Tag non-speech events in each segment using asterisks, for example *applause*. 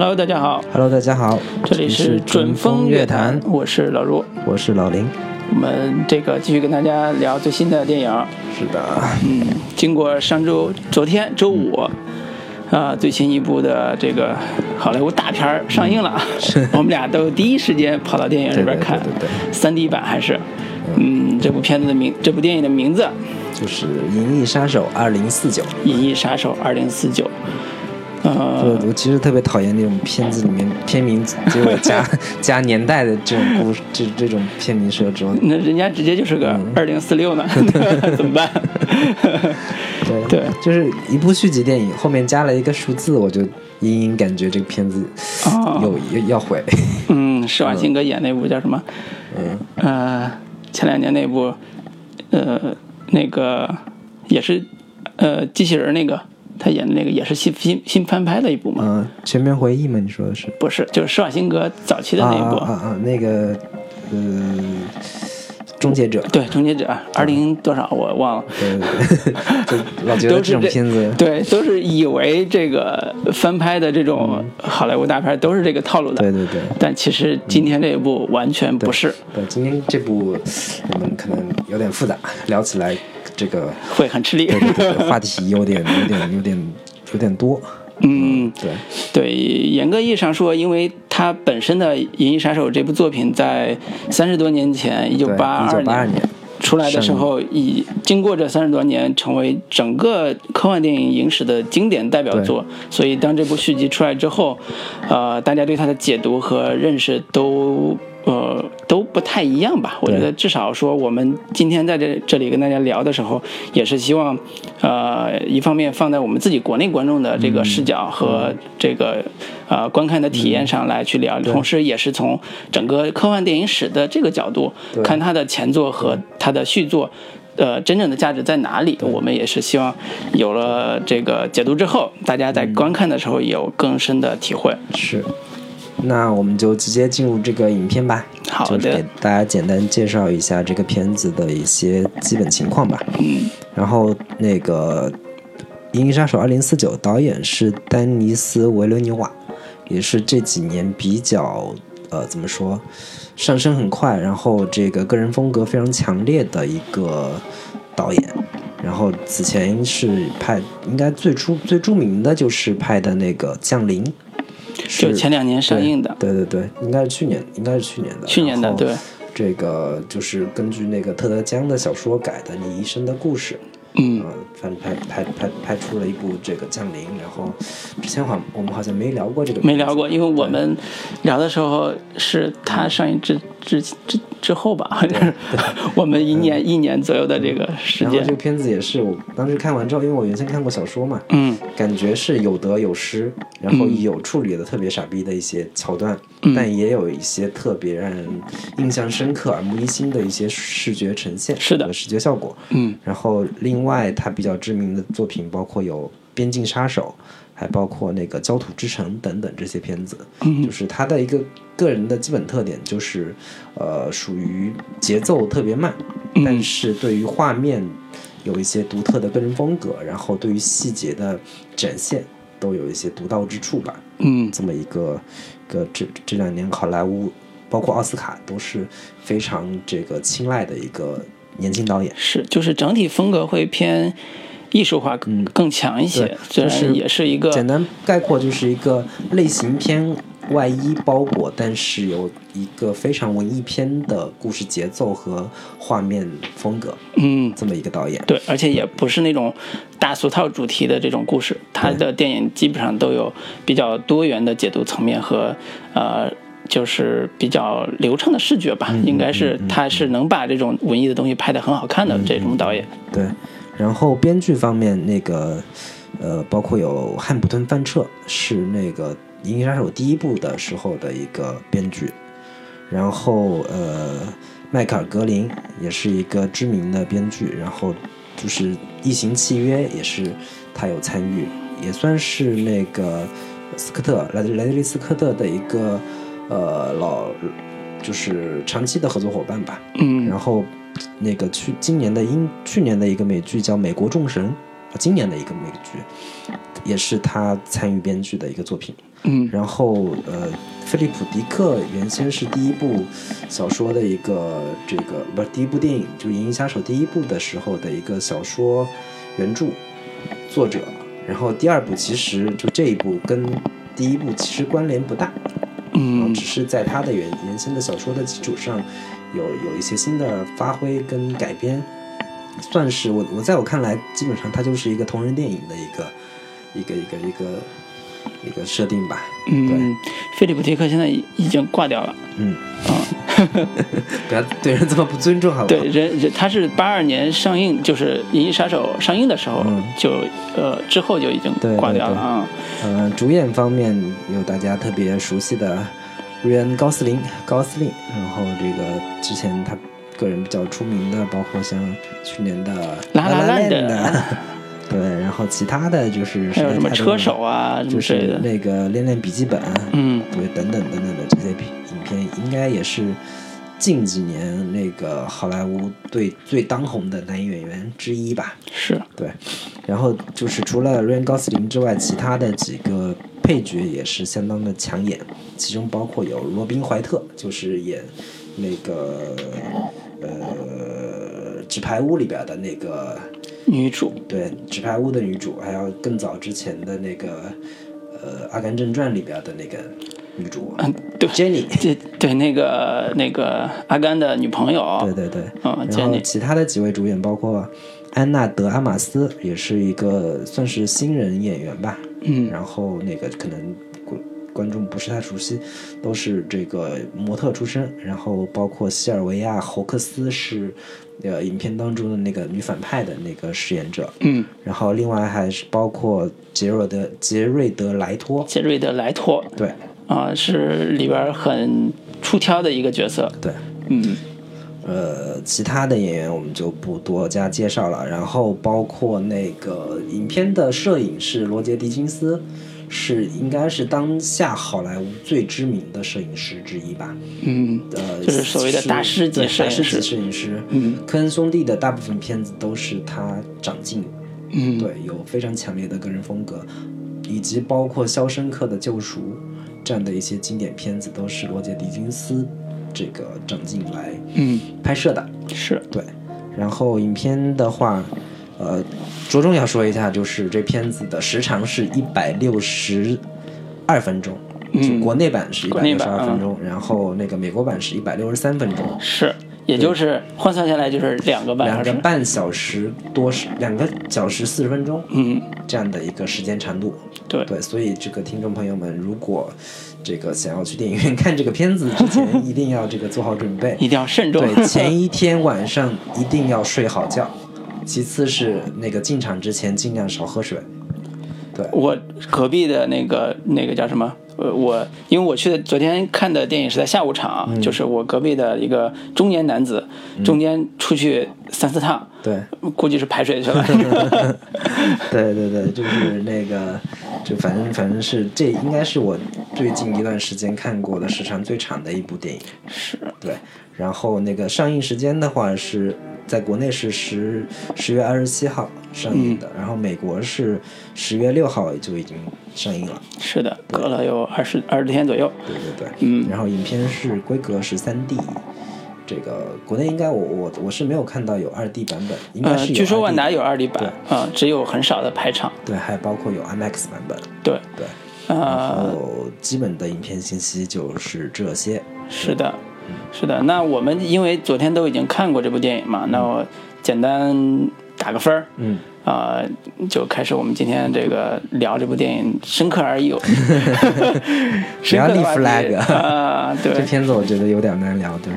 Hello，大家好，Hello，大家好，这里是准风乐坛，我是老卢，我是老林。我们这个继续跟大家聊最新的电影。是的，嗯，经过上周、昨天周五，啊、最新一部的这个好莱坞大片儿上映了，*laughs* 我们俩都第一时间跑到电影里边看，三 D 版还是，嗯，这部片子的名，这部电影的名字就是《银翼杀手二零四九》。《银翼杀手二零四九》，呃，我我其实特别讨厌那种片子里面片名结尾加 *laughs* 加年代的这种故事，这这种片名设置。那人家直接就是个嗯二零四六呢，*laughs* *laughs* 怎么办？对对就是一部续集电影后面加了一个数字，我就隐隐感觉这个片子哦有要要毁。嗯，施瓦辛格演那部叫什么？嗯，呃，前两年那部，呃，那个也是呃机器人那个，他演的那个也是新新新翻拍的一部嘛？嗯，全面回忆嘛？你说的是？不是，就是施瓦辛格早期的那一部。啊啊！那个，呃，终结者。对，《终结者》二零多少我忘了，对对对，就 *laughs* 老觉得这种片子，对，都是以为这个翻拍的这种好莱坞大片都是这个套路的，对对对。但其实今天这一部完全不是，对，今天这部我们可能有点复杂，聊起来这个会很吃力。对对对话题有点有点有点有点多。嗯，对，对，严格意义上说，因为它本身的《银翼杀手》这部作品在三十多年前，一九八二年，出来的时候，已经过这三十多年，成为整个科幻电影影史的经典代表作。所以，当这部续集出来之后，呃，大家对它的解读和认识都呃都不太一样吧？我觉得至少说，我们今天在这这里跟大家聊的时候，也是希望，呃，一方面放在我们自己国内观众的这个视角和这个呃观看的体验上来去聊，同时也是从整个科幻电影史的这个角度看它的前作和它的续作。呃，真正的价值在哪里？我们也是希望有了这个解读之后，大家在观看的时候有更深的体会。是。那我们就直接进入这个影片吧。好的就是给大家简单介绍一下这个片子的一些基本情况吧。嗯然后那个《银翼杀手2049》导演是丹尼斯·维伦纽瓦，也是这几年比较呃怎么说上升很快，然后这个个人风格非常强烈的一个导演。然后此前是拍，应该最出最著名的就是拍的那个《降临》，就前两年上映的，对对对，应该是去年，应该是去年的。去年的对，这个就是根据那个特德·江的小说改的《你一生的故事》。嗯。反正拍拍拍拍出了一部这个《降临》，然后之前好像我们好像没聊过这个，没聊过，因为我们聊的时候是他上映之之之之后吧，好像是我们一年一年左右的这个时间。然后这个。片子也是我当时看完之后，因为我原先看过小说嘛，嗯。感觉是有得有失，然后有处理的特别傻逼的一些桥段，嗯但也有一些特别让人印象深刻、耳目一新的一些视觉呈现，是的视觉效果。嗯然后另外他比较知名的作品包括有《边境杀手》，还包括那个《焦土之城》等等这些片子。嗯就是他的一个个人的基本特点就是，呃，属于节奏特别慢，嗯但是对于画面有一些独特的个人风格，然后对于细节的展现都有一些独到之处吧。嗯这么一个个这这两年好莱坞，包括奥斯卡都是非常这个青睐的一个年轻导演。是，就是整体风格会偏艺术化更更强一些就是也是一个简单概括就是一个类型片外衣包裹，但是有一个非常文艺片的故事节奏和画面风格，嗯这么一个导演。对，而且也不是那种大俗套主题的这种故事，他的电影基本上都有比较多元的解读层面和呃。就是比较流畅的视觉吧，应该是他是能把这种文艺的东西拍得很好看的这种导演。对，然后编剧方面，那个呃，包括有汉普顿·范彻是那个《银翼杀手》第一部的时候的一个编剧，然后呃，迈克尔·格林也是一个知名的编剧，然后就是《异形契约》也是他有参与，也算是那个斯科特莱莱德利·斯科特的一个呃老就是长期的合作伙伴吧。嗯然后那个去今年的英去年的一个美剧叫《美国众神》，啊，今年的一个美剧，也是他参与编剧的一个作品。嗯然后呃，菲利普·迪克原先是第一部小说的一个这个不是第一部电影，就是《银翼杀手》第一部的时候的一个小说原著作者。然后第二部其实就这一部跟第一部其实关联不大，嗯只是在他的原原先的小说的基础上有有一些新的发挥跟改编，算是我我在我看来，基本上它就是一个同人电影的一个一个一个一个一个设定吧。嗯，菲利普迪克现在已经挂掉了。嗯，啊，*laughs* 不要对人这么不尊重，好不好？对，人人他是八二年上映，就是《银翼杀手》上映的时候嗯就呃之后就已经对挂掉了啊。呃，主演方面有大家特别熟悉的瑞恩·高斯林，高斯林，然后这个之前他个人比较出名的，包括像去年的《拉拉烂的的，*laughs* 对，然后其他的就是还有什么车手啊就是。那个《练练笔记本》，嗯对，等等等等的这些片影片，应该也是近几年那个好莱坞最最当红的男演员之一吧。是，对，然后就是除了瑞恩·高斯林之外，其他的几个配角也是相当的抢眼，其中包括有罗宾·怀特，就是演那个呃《纸牌屋》里边的那个女主。对《纸牌屋》的女主，还有更早之前的那个呃《阿甘正传》里边的那个女主嗯，对，Jenny。*laughs* 对对，那个那个阿甘的女朋友。对对对，嗯然后。其他的几位主演包括安娜德阿玛斯，也是一个算是新人演员吧。嗯然后那个可能观观众不是太熟悉，都是这个模特出身。然后包括西尔维亚·侯克斯是呃影片当中的那个女反派的那个饰演者。嗯，然后另外还是包括杰瑞德杰瑞德莱托，杰瑞德莱托对啊，是里边很出挑的一个角色。对。嗯呃，其他的演员我们就不多加介绍了。然后包括那个影片的摄影是罗杰·狄金斯，是应该是当下好莱坞最知名的摄影师之一吧。嗯，呃，就是所谓的大师级摄影师。大师级摄影师。嗯。科恩兄弟的大部分片子都是他掌镜，嗯，对，有非常强烈的个人风格，以及包括《肖申克的救赎》这样的一些经典片子，都是罗杰·狄金斯这个掌镜来嗯。拍摄的。是。对，然后影片的话，呃，着重要说一下，就是这片子的时长是一百六十二分钟，就嗯国内版是一百六十二分钟，然后那个美国版是一百六十三分钟，是，也就是换算下来就是两个半两个。半小时多时，两个小时四十分钟嗯，这样的一个时间长度。对，对，所以这个听众朋友们，如果这个想要去电影院看这个片子之前，*laughs* 一定要这个做好准备。一定要慎重。对，前一天晚上一定要睡好觉。其次是那个进场之前尽量少喝水。对我隔壁的那个那个叫什么？呃，我因为我去的昨天看的电影是在下午场，嗯就是我隔壁的一个中年男子，中间出去三四趟，对，估计是排水去了。*laughs* 对对对，就是那个，就反正反正是这应该是我最近一段时间看过的时长最长的一部电影。是，对，然后那个上映时间的话是在国内是十十月二十七号上映的，然后美国是十月六号就已经上映了。是的，隔了有二十二十天左右。对对对，嗯然后影片是规格是三 D，这个国内应该我我我是没有看到有二 D 版本，应该呃，是有据说万达有二 D 版，啊、只有很少的排场。对，还包括有 IMAX 版本，对，对，然呃，后基本的影片信息就是这些。是的，是的。那我们因为昨天都已经看过这部电影嘛，那我简单打个分儿。嗯，啊、就开始我们今天这个聊这部电影，深刻而有，*laughs* 深刻的立 flag 啊，这对，*laughs* 片子我觉得有点难聊，对。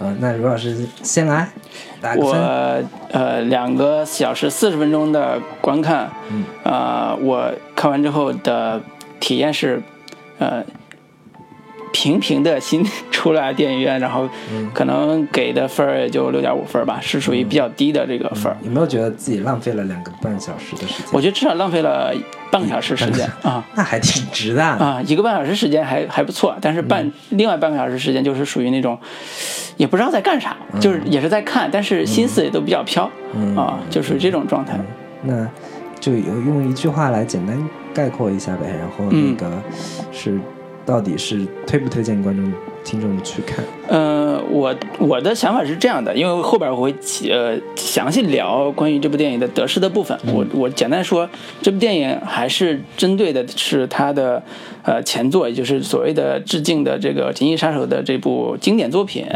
呃，那卢老师先来打个我。呃两个小时四十分钟的观看，嗯，呃，我看完之后的体验是，呃，平平的心出来电影院，然后嗯可能给的分儿也就六点五分吧，是属于比较低的这个分儿。有没有觉得自己浪费了两个半小时的时间？我觉得至少浪费了半个小时时间 *laughs* 啊。那还挺值的。啊，一个半小时时间还还不错，但是半、另外半个小时时间就是属于那种，也不知道在干啥，就是也是在看，但是心思也都比较飘、嗯啊，就是这种状态。那就有用一句话来简单概括一下呗。然后那个是到底是推不推荐观众听众去看？呃，我我的想法是这样的，因为后边我会呃详细聊关于这部电影的得失的部分。我我简单说，这部电影还是针对的是它的呃前作，也就是所谓的致敬的这个《银翼杀手》的这部经典作品。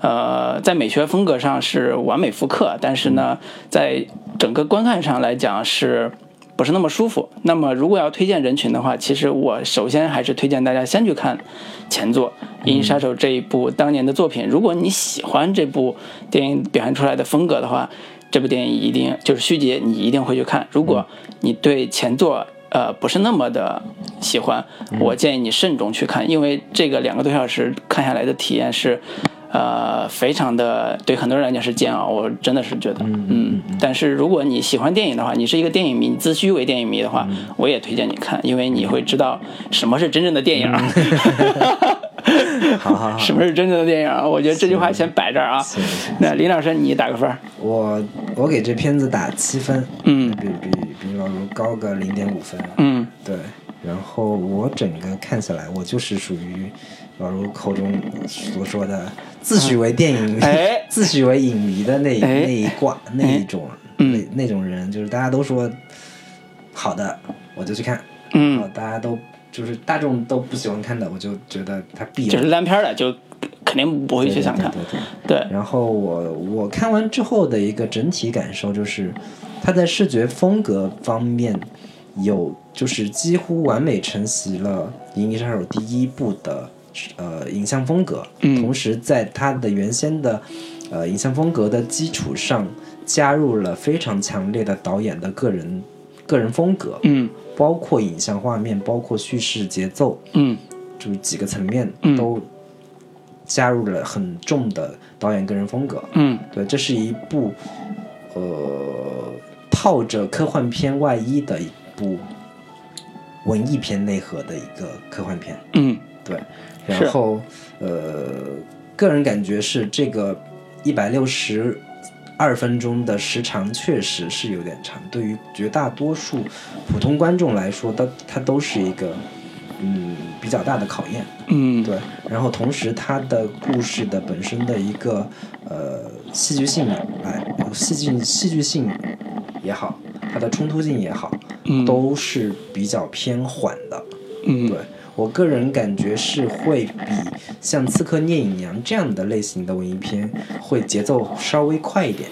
呃，在美学风格上是完美复刻，但是呢，在整个观看上来讲是不是那么舒服？那么如果要推荐人群的话，其实我首先还是推荐大家先去看前作《银翼杀手》这一部当年的作品。如果你喜欢这部电影表现出来的风格的话，这部电影一定就是续集，你一定会去看。如果你对前作呃不是那么的喜欢，我建议你慎重去看，因为这个两个多小时看下来的体验是。呃，非常的对很多人来讲是煎熬，我真的是觉得，嗯，但是如果你喜欢电影的话，你是一个电影迷，你自诩为电影迷的话，我也推荐你看，因为你会知道什么是真正的电影。*laughs* 好好好，什么是真正的电影？我觉得这句话先摆这儿啊。那林老师，你打个分？我我给这片子打七分，嗯，比比比老卢高个零点五分，嗯，对。然后我整个看下来，我就是属于。老卢口中所说的，自诩为电影，*laughs* 自诩为影迷的那那一挂那一种那那种人，就是大家都说好的，我就去看，嗯，大家都就是大众都不喜欢看的，我就觉得他必就是烂片了，就肯定不会去想看，对对对。然后我我看完之后的一个整体感受就是，他在视觉风格方面有就是几乎完美承袭了《银翼杀手》第一部的。呃，影像风格，同时在它的原先的呃影像风格的基础上，加入了非常强烈的导演的个人个人风格，嗯，包括影像画面，包括叙事节奏，嗯，就是几个层面都加入了很重的导演个人风格，嗯，对，这是一部呃套着科幻片外衣的一部文艺片内核的一个科幻片，嗯，对。然后，呃，个人感觉是这个一百六十二分钟的时长确实是有点长，对于绝大多数普通观众来说，它它都是一个嗯比较大的考验。嗯，对。然后同时，它的故事的本身的一个呃戏剧性来戏剧戏剧性也好，它的冲突性也好，都是比较偏缓的。嗯，对。我个人感觉是会比像《刺客聂隐娘》这样的类型的文艺片会节奏稍微快一点，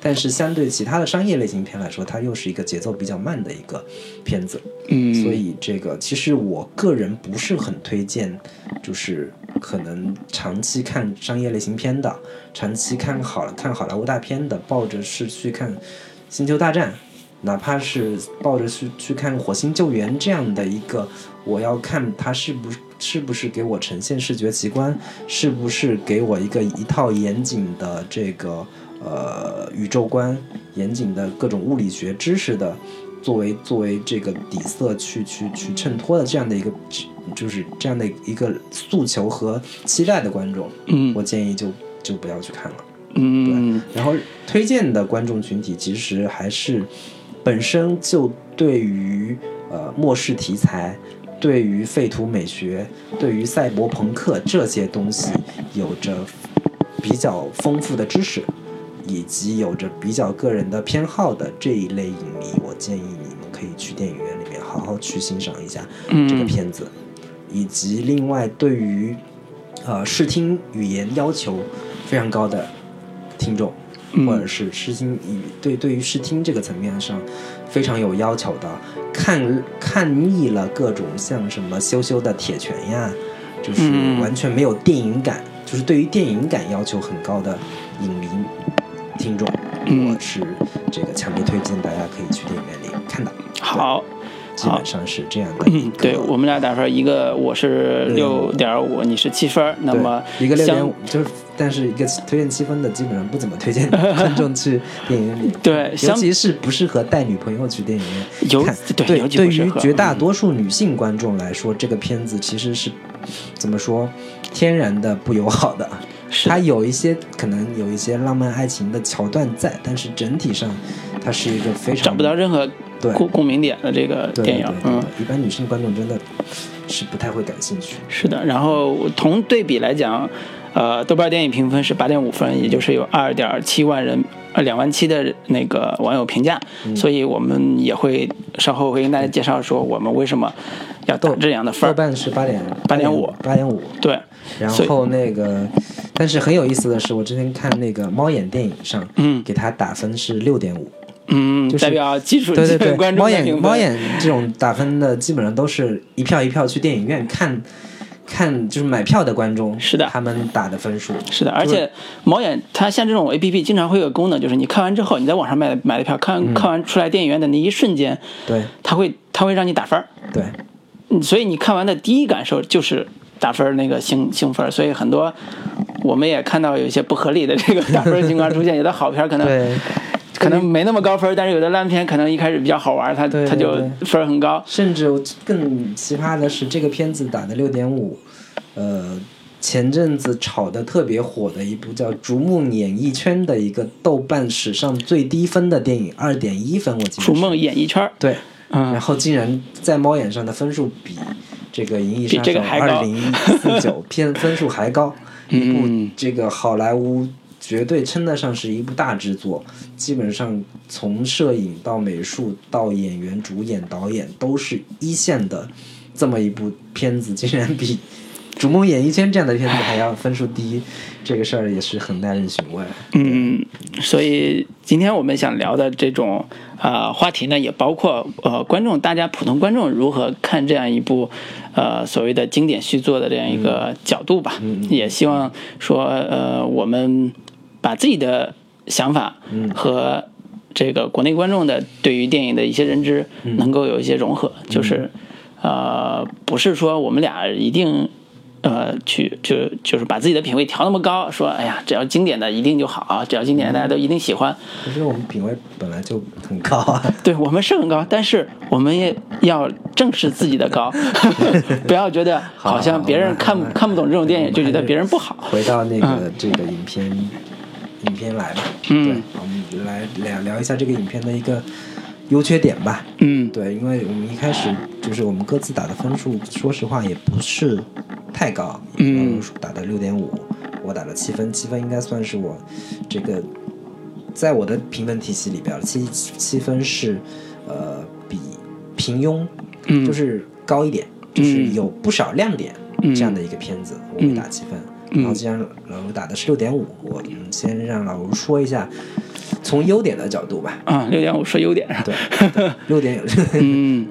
但是相对其他的商业类型片来说，它又是一个节奏比较慢的一个片子。嗯，所以这个其实我个人不是很推荐，就是可能长期看商业类型片的，长期看好了看好莱坞大片的，抱着是去看《星球大战》。哪怕是抱着去去看《火星救援》这样的一个，我要看它是不是不是给我呈现视觉奇观，是不是给我一个一套严谨的这个呃宇宙观，严谨的各种物理学知识的，作为作为这个底色去去去衬托的这样的一个，就是这样的一个诉求和期待的观众，嗯，我建议就就不要去看了，嗯，对，然后推荐的观众群体其实还是。本身就对于呃末世题材，对于废土美学，对于赛博朋克这些东西有着比较丰富的知识，以及有着比较个人的偏好的这一类影迷，我建议你们可以去电影院里面好好去欣赏一下这个片子，以及另外对于呃视听语言要求非常高的听众。或者是视听语对对于视听这个层面上非常有要求的，看看腻了各种像什么羞羞的铁拳呀，就是完全没有电影感，就是对于电影感要求很高的影迷听众，我是这个强烈推荐大家可以去电影院里看的。好。基本上是这样的。嗯，对我们俩打分，一个我是六点五，你是七分。那么一个六点五，就是但是一个推荐七分的，基本上不怎么推荐观众去电影院里。*laughs* 对，尤其是不适合带女朋友去电影院看。对，对于绝大多数女性观众来说，这个片子其实是怎么说，天然的不友好的。它有一些可能有一些浪漫爱情的桥段在，但是整体上它是一个非常找不到任何对共共鸣点的这个电影对，对嗯，一般女性观众真的是不太会感兴趣。是的。然后同对比来讲，呃，豆瓣电影评分是八点五分，也就是有二点七万人。呃，两万七的那个网友评价，嗯所以我们也会稍后会跟大家介绍说我们为什么要打这样的分儿。豆瓣是八点8.5八点五。对，然后那个，但是很有意思的是，我之前看那个猫眼电影上，嗯给他打分是六点五。嗯，就是代表基础对对观众。眼猫眼这种打分的，基本上都是一票一票去电影院看，看就是买票的观众，是的。他们打的分数。是的，而且猫眼它像这种 A P P 经常会有个功能，就是你看完之后，你在网上买的买的票，看完、看完出来电影院的那一瞬间，对。它会它会让你打分儿，对，嗯所以你看完的第一感受就是打分那个兴兴奋，所以很多我们也看到有一些不合理的这个打分情况出现，*laughs* 有的好片儿可能对，可能没那么高分，但是有的烂片可能一开始比较好玩儿，它对它就分儿很高，甚至更奇葩的是，这个片子打的六点五，呃，前阵子炒的特别火的一部叫《逐梦演艺圈》的一个豆瓣史上最低分的电影，二点一分，我记得。逐梦演艺圈儿，对，嗯。然后竟然在猫眼上的分数比这个《银翼比杀手这个还高。二零四九》片分数还高，*laughs* 一部嗯这个好莱坞绝对称得上是一部大制作，基本上从摄影到美术到演员、主演、导演都是一线的这么一部片子，竟然比《逐梦演艺圈》这样的片子还要分数低，这个事儿也是很耐人寻味。嗯，所以今天我们想聊的这种呃话题呢，也包括呃观众大家普通观众如何看这样一部呃所谓的经典续作的这样一个角度吧。也希望说呃我们把自己的想法和这个国内观众的对于电影的一些认知能够有一些融合，就是呃不是说我们俩一定。呃，去就就是把自己的品味调那么高，说哎呀，只要经典的一定就好，只要经典的大家都一定喜欢。可是我们品味本来就很高啊。*laughs* 对我们是很高，但是我们也要正视自己的高 *laughs* *laughs* 不要觉得好像别人看看不懂这种电影就觉得别人不好。回到那个这个影片，影片来吧。嗯对，我们来聊聊一下这个影片的一个优缺点吧。嗯对，因为我们一开始就是我们各自打的分数，说实话也不是太高。嗯打的六点五，我打了七分，七分应该算是我这个在我的评分体系里边，七七分是呃比平庸，嗯就是高一点，就是嗯有不少亮点嗯这样的一个片子，我会打七分。然后既然老卢打的是六点五，我们先让老卢说一下从优点的角度吧。啊，六点五说优点。对，*laughs* 优点有嗯，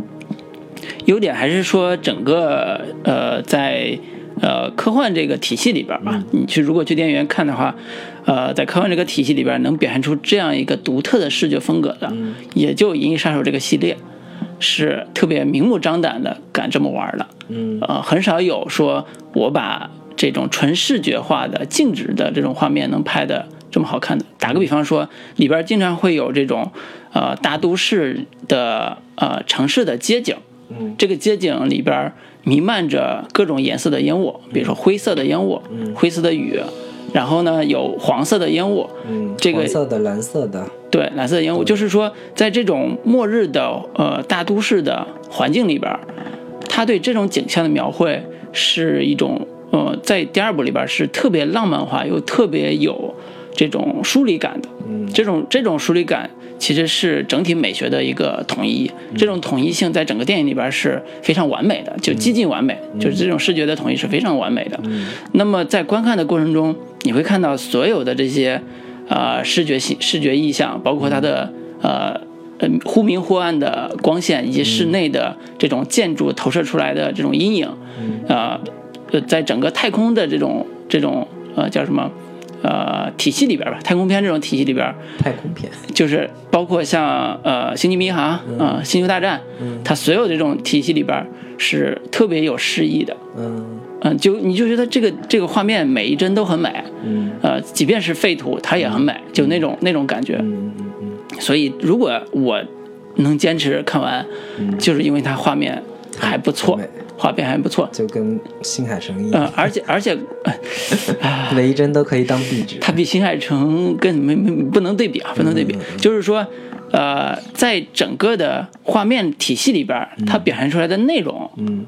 优点还是说整个呃在呃科幻这个体系里边吧，你去如果去电影院看的话，呃，在科幻这个体系里边能表现出这样一个独特的视觉风格的，也就《银翼杀手》这个系列是特别明目张胆的敢这么玩的。嗯呃，很少有说我把这种纯视觉化的静止的这种画面能拍的这么好看的。打个比方说，里边经常会有这种呃大都市的呃城市的街景，嗯。这个街景里边弥漫着各种颜色的烟雾，比如说灰色的烟雾，灰色的雨，然后呢有黄色的烟雾，嗯，这个黄色的、蓝色的，对，蓝色的烟雾，就是说，在这种末日的呃大都市的环境里边儿，他对这种景象的描绘是一种呃，在第二部里边是特别浪漫化又特别有这种疏离感的。嗯。这种这种疏离感其实是整体美学的一个统一，这种统一性在整个电影里边是非常完美的，就接近完美，就是这种视觉的统一是非常完美的。那么在观看的过程中，你会看到所有的这些呃视觉性视觉意象，包括它的呃呃忽明忽暗的光线，以及室内的这种建筑投射出来的这种阴影，呃呃，在整个太空的这种这种呃叫什么？呃，体系里边吧，太空片这种体系里边，太空片，就是包括像呃《星际迷航》啊、星球大战》，它所有这种体系里边是特别有诗意的。嗯嗯，就你就觉得这个这个画面每一帧都很美，嗯呃，即便是废土，它也很美，就那种那种感觉。嗯嗯嗯所以如果我能坚持看完，就是因为它画面还不错画面还不错。就跟新海诚一呃样，，而且 *laughs* 而且，呃每一帧都可以当壁纸。它比新海诚跟没没不能对比啊，不能对比。就是说，呃，在整个的画面体系里边，它表现出来的内容，嗯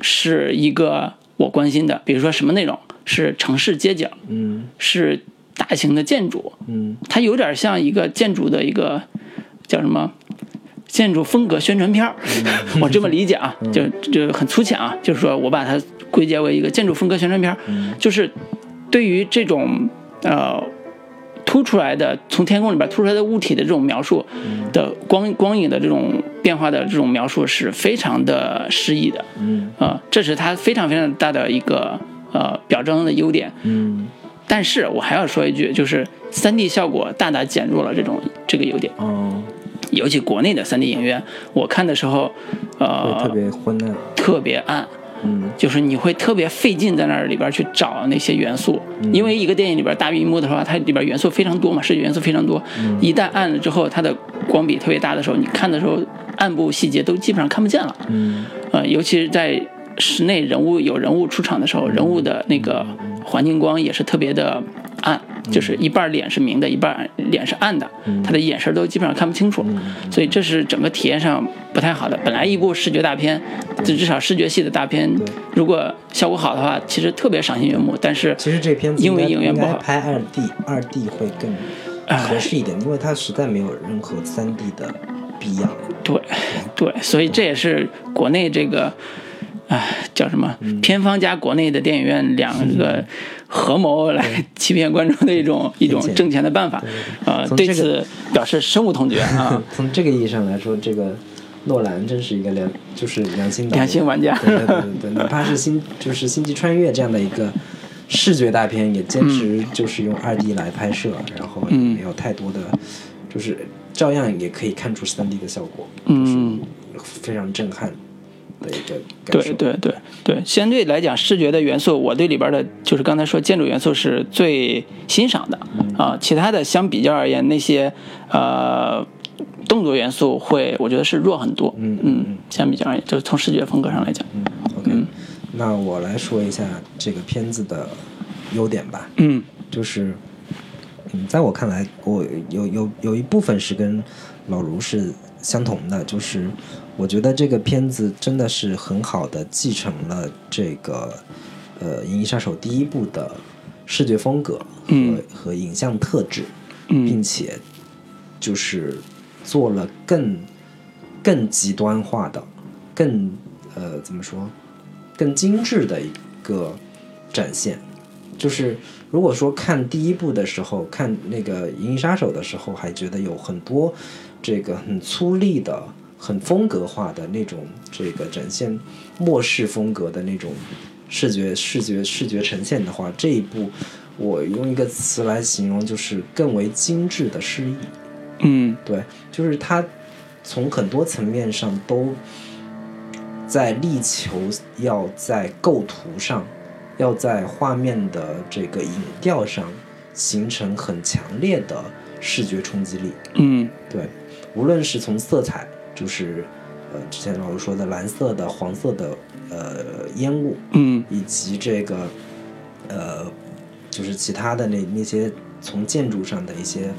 是一个我关心的，比如说什么内容是城市街景，嗯是大型的建筑，嗯它有点像一个建筑的一个叫什么建筑风格宣传片儿，我这么理解啊，就就很粗浅啊，就是说我把它归结为一个建筑风格宣传片儿，就是对于这种呃凸出来的从天空里边凸出来的物体的这种描述的光光影的这种变化的这种描述是非常的诗意的，嗯。啊、这是它非常非常大的一个呃表征的优点。嗯。但是我还要说一句，就是三 D 效果大大减弱了这种这个优点，哦，尤其国内的3 D 影院，我看的时候，呃，特别昏暗。特别暗，嗯。就是你会特别费劲在那儿里边去找那些元素，因为一个电影里边大屏幕的话，它里边元素非常多嘛，视觉元素非常多，一旦暗了之后，它的光比特别大的时候，你看的时候暗部细节都基本上看不见了，嗯。呃，尤其是在室内人物有人物出场的时候，人物的那个环境光也是特别的暗，就是一半脸是明的，一半脸是暗的，他的眼神都基本上看不清楚，所以这是整个体验上不太好的。本来一部视觉大片，至至少视觉系的大片，如果效果好的话，其实特别赏心悦目，但是其实这片子因为影院不好拍二 D，二 D 会更合适一点，因为它实在没有任何三 D 的必要。对，对，所以这也是国内这个，唉，叫什么？片方加国内的电影院两个合谋来欺骗观众的一种一种挣钱的办法，呃，从这个对此表示深恶痛绝啊！*laughs* 从这个意义上来说，这个诺兰真是一个良，就是良心良心玩家。对对对对对，哪怕是星就是《星际穿越》这样的一个视觉大片，也坚持就是用二 D 来拍摄，然后也嗯没有太多的，就是照样也可以看出三 D 的效果，嗯，非常震撼的一个感受。对对对对，相对来讲，视觉的元素，我对里边的就是刚才说建筑元素是最欣赏的嗯啊，其他的相比较而言，那些呃动作元素会，我觉得是弱很多。嗯嗯，相比较而言，就是从视觉风格上来讲，嗯，OK，、那我来说一下这个片子的优点吧。嗯就是，嗯，在我看来，我有有有一部分是跟老卢是相同的，就是我觉得这个片子真的是很好的继承了这个呃《银翼杀手》第一部的视觉风格和、嗯和影像特质，嗯并且就是做了更更极端化的、更呃怎么说更精致的一个展现。就是如果说看第一部的时候，看那个《银翼杀手》的时候，还觉得有很多这个很粗粝的、很风格化的那种这个展现末世风格的那种视觉视觉视觉呈现的话，这一部我用一个词来形容，就是更为精致的诗意。嗯对，就是它从很多层面上都在力求要在构图上，要在画面的这个影调上形成很强烈的视觉冲击力。嗯对，无论是从色彩，就是呃之前老师说的蓝色的、黄色的呃烟雾，嗯以及这个呃，就是其他的那那些从建筑上的一些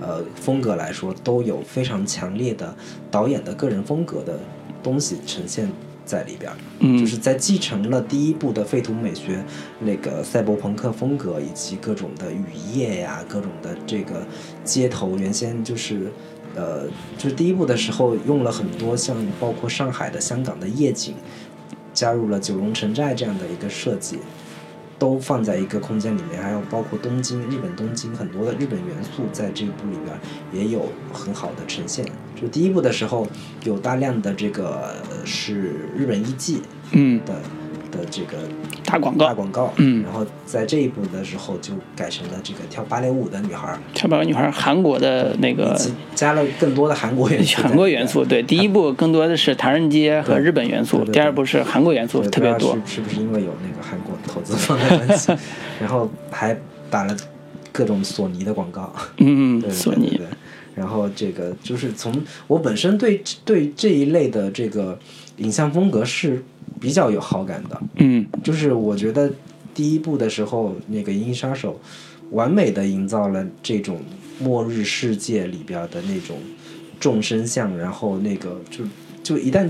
呃风格来说，都有非常强烈的导演的个人风格的东西呈现在里边儿。嗯就是在继承了第一部的废土美学那个赛博朋克风格，以及各种的雨夜呀，各种的这个街头，原先就是。呃，就是第一部的时候用了很多像包括上海的、香港的夜景，加入了九龙城寨这样的一个设计，都放在一个空间里面，还有包括东京、日本东京很多的日本元素在这一部里边也有很好的呈现。就第一部的时候有大量的这个呃是日本艺伎嗯，的的这个打广告。大，广告，嗯。然后在这一部的时候就改成了这个跳芭蕾舞的女孩跳芭蕾女孩韩国的那个加了更多的韩国元素韩国元素，对，*laughs* 第一部更多的是唐人街和日本元素，第二部是韩国元素特别多。是是不是因为有那个韩国投资方的关系，*laughs* 然后还打了各种索尼的广告，嗯，*laughs* 对索尼，然后这个就是从我本身对对这一类的这个影像风格是比较有好感的，嗯。就是我觉得第一部的时候那个《银翼杀手》，完美的营造了这种末日世界里边的那种众生相，然后那个就就一旦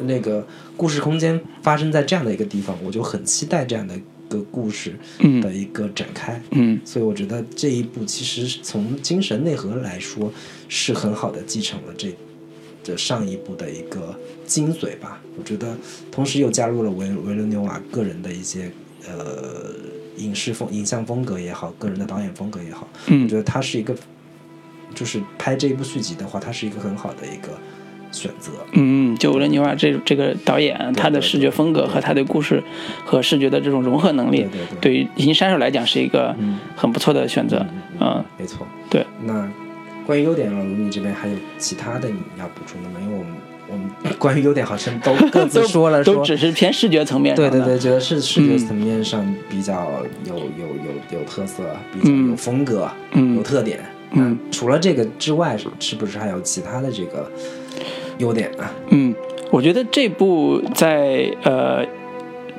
那个故事空间发生在这样的一个地方，我就很期待这样的一个故事嗯。的一个展开。嗯。所以我觉得这一部其实从精神内核来说是很好的继承了这这上一部的一个精髓吧。我觉得同时又加入了维维伦纽瓦个人的一些呃影视风影像风格也好，个人的导演风格也好，嗯我嗯觉得他是一个就是拍这一部续集的话，他是一个很好的一个选择。嗯，就维伦纽瓦这这个导演，他的视觉风格和他对故事和视觉的这种融合能力，对于《银翼杀手》来讲是一个嗯很不错的选择。嗯，没错。对，那关于优点，啊卢你这边还有其他的你要补充的吗？因为我们我们 *coughs* 关于优点好像都各自说了 *laughs* 说，都只是偏视觉层面。对对对，觉得是视觉嗯层面上比较有有有有特色，比较有风格，嗯有特点。嗯那除了这个之外，是是不是还有其他的这个优点啊？嗯，我觉得这部在呃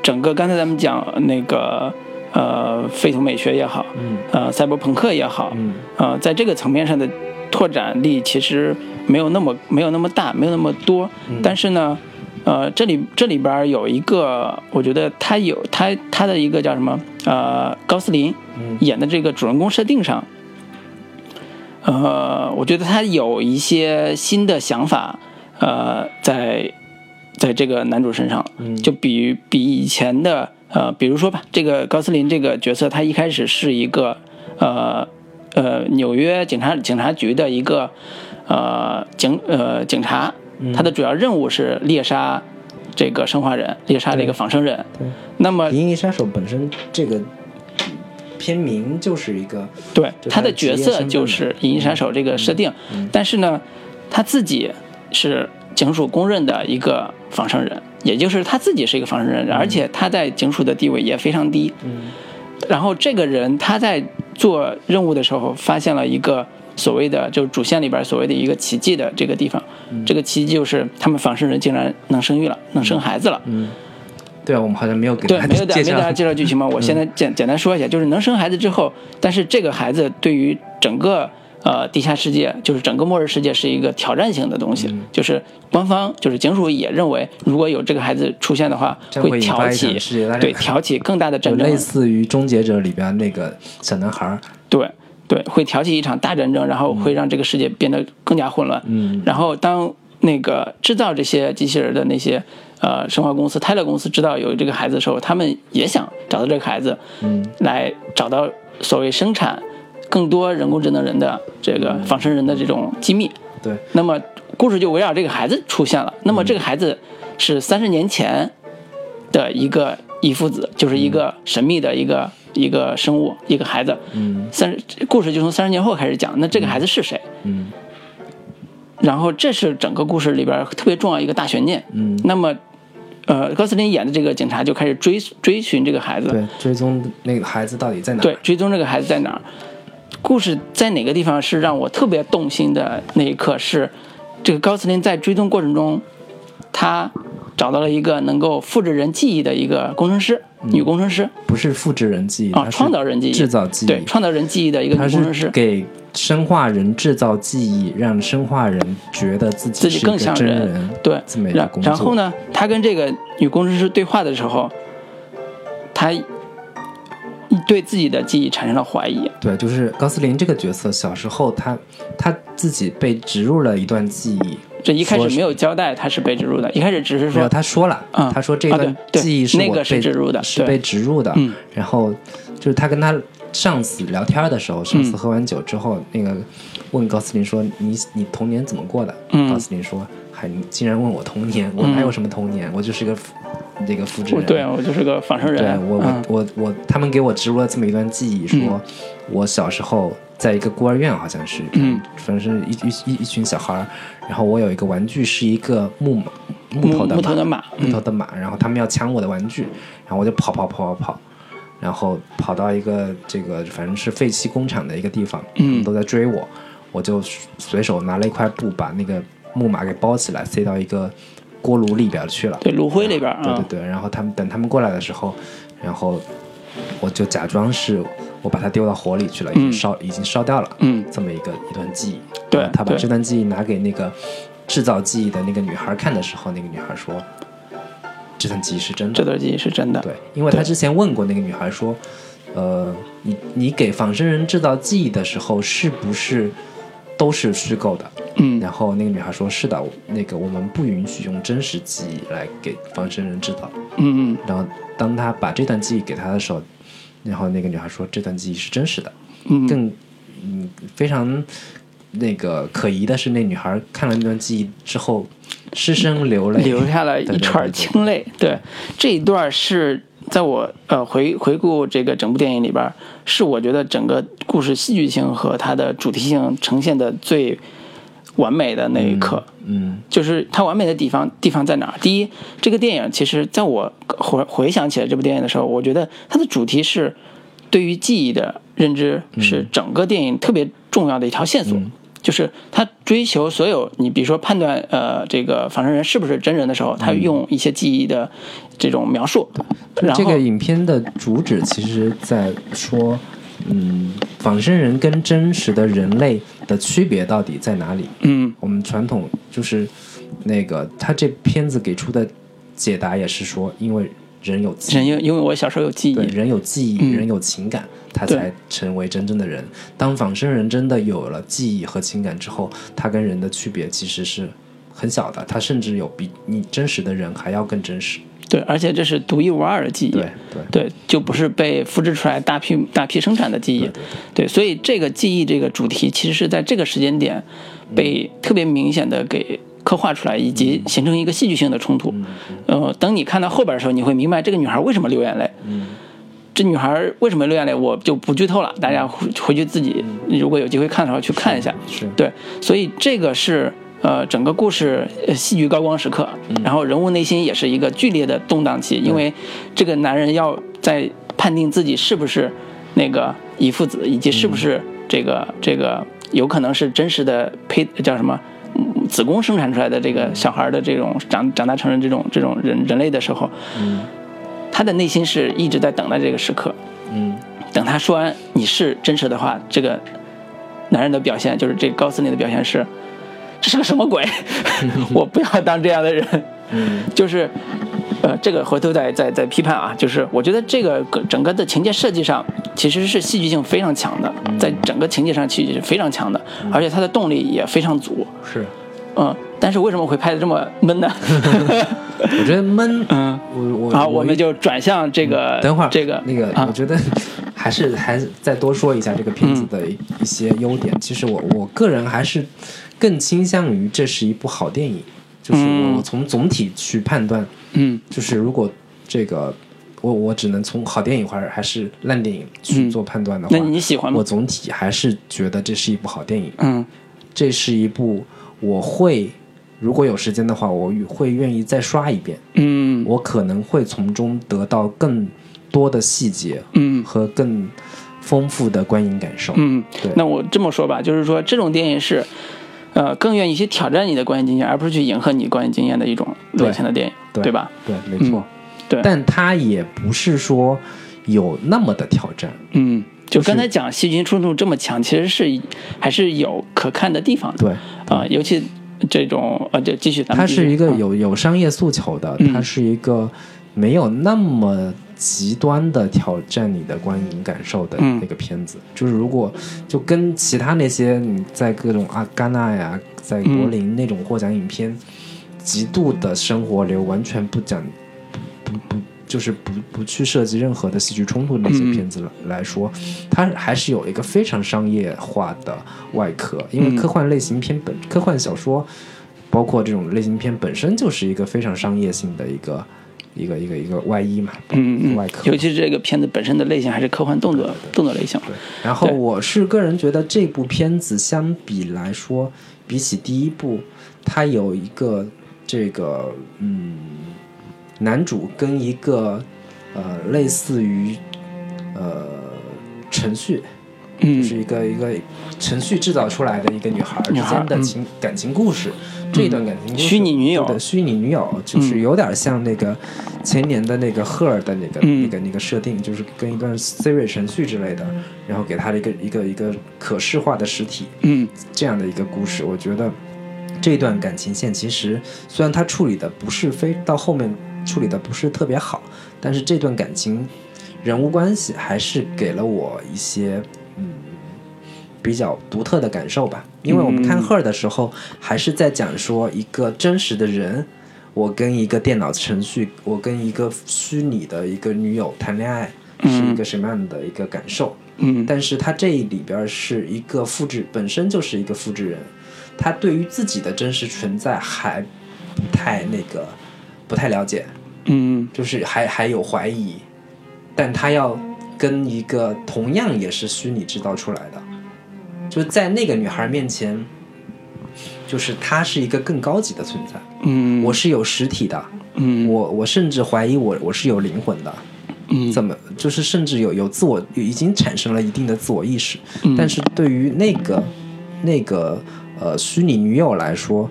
整个刚才咱们讲那个呃废土美学也好，嗯呃赛博朋克也好，嗯呃在这个层面上的拓展力其实没有那么没有那么大，没有那么多，嗯但是呢。呃，这里这里边有一个，我觉得他有他他的一个叫什么？呃，高斯林嗯演的这个主人公设定上，呃，我觉得他有一些新的想法，呃，在在这个男主身上，嗯就比比以前的呃，比如说吧，这个高斯林这个角色，他一开始是一个呃呃纽约警察警察局的一个呃警呃警察，他的主要任务是猎杀这个生化人，猎杀这个仿生人。对，那么《银翼杀手》本身这个片名就是一个对他的角色就是银翼杀手这个设定，但是呢，他自己是警署公认的一个仿生人，也就是他自己是一个仿生人，而且他在警署的地位也非常低。嗯。然后这个人他在做任务的时候发现了一个所谓的就是主线里边所谓的一个奇迹的这个地方，这个奇迹就是他们仿生人竟然能生育了，能生孩子了。嗯，对啊，我们好像没有给对，没有家介绍。给大家介绍剧情嘛，我现在简简单说一下，就是能生孩子之后，但是这个孩子对于整个呃地下世界，就是整个末日世界是一个挑战性的东西，就是官方就是警署也认为，如果有这个孩子出现的话，会挑起对挑起更大的战争类，似于《终结者》里边那个小男孩儿，对对，会挑起一场大战争，然后会让这个世界变得更加混乱。嗯。然后当那个制造这些机器人的那些呃生化公司、泰勒公司知道有这个孩子的时候，他们也想找到这个孩子，嗯。来找到所谓生产更多人工智能人的这个仿生人的这种机密。对，那么故事就围绕这个孩子出现了。那么这个孩子是三十年前的一个异父子，就是一个神秘的一个一个生物，一个孩子。嗯三十故事就从三十年后开始讲。那这个孩子是谁？嗯然后这是整个故事里边特别重要一个大悬念。嗯，那么，呃，高斯林演的这个警察就开始追追寻这个孩子，对，追踪那个孩子到底在哪？对，追踪这个孩子在哪儿。故事在哪个地方是让我特别动心的那一刻是，这个高斯林在追踪过程中，他找到了一个能够复制人记忆的一个工程师，女工程师不是复制人记忆，啊，创造人记忆，制造记忆，对，创造人记忆的一个女工程师，给生化人制造记忆，让生化人觉得自己自己更像人人，对。然后？呢，他跟这个女工程师对话的时候，他对自己的记忆产生了怀疑。对，就是高斯林这个角色，小时候他他自己被植入了一段记忆，这一开始没有交代他是被植入的，一开始只是说他说了，嗯他说这啊段记忆是那个被植入的对是被植入的。嗯然后就是他跟他上司聊天的时候，上司喝完酒之后，那个问高斯林说：“你你童年怎么过的？”嗯高斯林说：“嗨，你竟然问我童年，我哪有什么童年？我就是个复这个复制人。”我对我就是个仿生人。对我我嗯我我，他们给我植入了这么一段记忆，说我小时候在一个孤儿院，好像是，嗯，反正是一一一一群小孩儿，然后我有一个玩具是一个木马木头的木头的马嗯木头的马，然后他们要抢我的玩具，然后我就跑跑跑跑跑，然后跑到一个这个反正是废弃工厂的一个地方，嗯都在追我，我就随手拿了一块布把那个木马给包起来，塞到一个锅炉里边去了。对炉灰里边啊，对对对，然后他们等他们过来的时候，然后我就假装是我把它丢到火里去了，已经烧已经烧掉了，嗯，这么一个一段记忆。对，他把这段记忆拿给那个制造记忆的那个女孩看的时候，那个女孩说，这段记忆是真的，这段记忆是真的。对，因为他之前问过那个女孩说，呃，你你给仿生人制造记忆的时候，是不是都是虚构的？嗯，然后那个女孩说：“是的，那个我们不允许用真实记忆来给仿生人制造。”嗯嗯。然后当他把这段记忆给他的时候，然后那个女孩说：“这段记忆是真实的。”嗯。更嗯非常那个可疑的是，那女孩看了那段记忆之后，失声流泪，流下了一串清泪。对，这一段是在我呃回回顾这个整部电影里边，是我觉得整个故事戏剧性和它的主题性呈现的最。完美的那一刻，嗯，就是它完美的地方地方在哪儿？第一，这个电影其实在我回回想起来这部电影的时候，我觉得它的主题是对于记忆的认知是整个电影特别重要的一条线索，就是他追求所有你比如说判断呃这个仿生人是不是真人的时候，他用一些记忆的这种描述。这个影片的主旨其实在说。嗯，仿生人跟真实的人类的区别到底在哪里？嗯，我们传统就是那个他这片子给出的解答也是说，因为人有人因因为我小时候有记忆，人有记忆，人有情感，他才成为真正的人。当仿生人真的有了记忆和情感之后，他跟人的区别其实是很小的，他甚至有比你真实的人还要更真实。对，而且这是独一无二的记忆，对对，就不是被复制出来大批大批生产的记忆，对，所以这个记忆这个主题，其实是在这个时间点被特别明显的给刻画出来，以及形成一个戏剧性的冲突。呃，等你看到后边的时候，你会明白这个女孩为什么流眼泪。这女孩为什么流眼泪，我就不剧透了，大家回回去自己如果有机会看的时候去看一下。是。对，所以这个是。呃，整个故事戏剧高光时刻，然后人物内心也是一个剧烈的动荡期，因为这个男人要在判定自己是不是那个遗父子，以及是不是这个这个有可能是真实的胚叫什么子宫生产出来的这个小孩的这种长长大成人这种这种人人类的时候，他的内心是一直在等待这个时刻，嗯，等他说完你是真实的话，这个男人的表现就是这高司令的表现是。这是个什么鬼？*laughs* 我不要当这样的人。嗯，就是，呃，这个回头再再再批判啊。就是我觉得这个整个的情节设计上其实是戏剧性非常强的，在整个情节上戏剧是非常强的，而且他的动力也非常足。是，嗯，但是为什么会拍的这么闷呢？*laughs* 我觉得闷。*laughs* 嗯，我我好，我们就转向这个。等会儿，这个那个，我觉得还是 *laughs* 还是再多说一下这个片子的一些优点。其实我我个人还是。更倾向于这是一部好电影，就是我从总体去判断，嗯，就是如果这个我我只能从好电影或者还是烂电影去做判断的话，那你喜欢吗？我总体还是觉得这是一部好电影，嗯，这是一部我会如果有时间的话，我会愿意再刷一遍，嗯，我可能会从中得到更多的细节，嗯，和更丰富的观影感受，嗯，对，那我这么说吧，就是说这种电影是。呃，更愿意去挑战你的观影经验，而不是去迎合你观影经验的一种类型的电影，对吧？对，没错。对，但它也不是说有那么的挑战。嗯，就刚才讲细菌冲突这么强，其实是还是有可看的地方的。对，啊，尤其这种呃，就继续，它是一个有有商业诉求的，它是一个没有那么。极端的挑战你的观影感受的那个片子，就是如果就跟其他那些你在各种阿甘纳呀，在柏林那种获奖影片，极度的生活流，完全不讲不不就是不不去涉及任何的戏剧冲突的那些片子来说，它还是有一个非常商业化的外壳，因为科幻类型片本科幻小说，包括这种类型片本身就是一个非常商业性的一个。一个一个一个外衣嘛，嗯外壳。尤其是这个片子本身的类型还是科幻动作动作类型。对。然后我是个人觉得这部片子相比来说，比起第一部，它有一个这个嗯，男主跟一个呃类似于呃程序嗯。就是一个一个程序制造出来的一个女孩之间的情、感情故事。这一段感情故事虚拟女友。的虚拟女友就是有点像那个前年的那个赫尔的那个、嗯。那个那个设定，就是跟一段 Siri 程序之类的，然后给他的一个一个一个可视化的实体。嗯。这样的一个故事，我觉得这段感情线其实虽然他处理的不是非到后面处理的不是特别好，但是这段感情人物关系还是给了我一些嗯比较独特的感受吧。因为我们看 Her 的时候，还是在讲说一个真实的人。我跟一个电脑程序，我跟一个虚拟的一个女友谈恋爱，是一个什么样的一个感受？嗯但是他这里边是一个复制，本身就是一个复制人，他对于自己的真实存在还不太那个，不太了解，嗯。就是还还有怀疑，但他要跟一个同样也是虚拟制造出来的，就是在那个女孩面前，就是她是一个更高级的存在，嗯，我是有实体的，嗯。我我甚至怀疑我我是有灵魂的，嗯。怎么就是甚至有有自我已经产生了一定的自我意识，嗯。但是对于那个那个呃虚拟女友来说，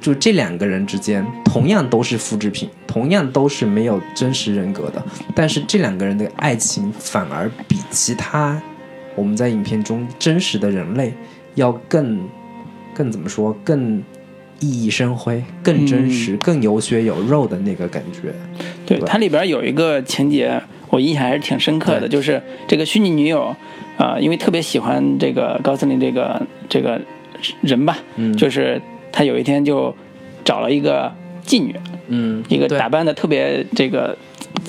就这两个人之间同样都是复制品，同样都是没有真实人格的，但是这两个人的爱情反而比其他我们在影片中真实的人类要更更怎么说更。熠熠生辉，更真实、更有血有肉的那个感觉。对，对它里边有一个情节，我印象还是挺深刻的，就是这个虚拟女友，啊、因为特别喜欢这个高司令这个这个人吧，嗯就是他有一天就找了一个妓女，嗯，一个打扮的特别这个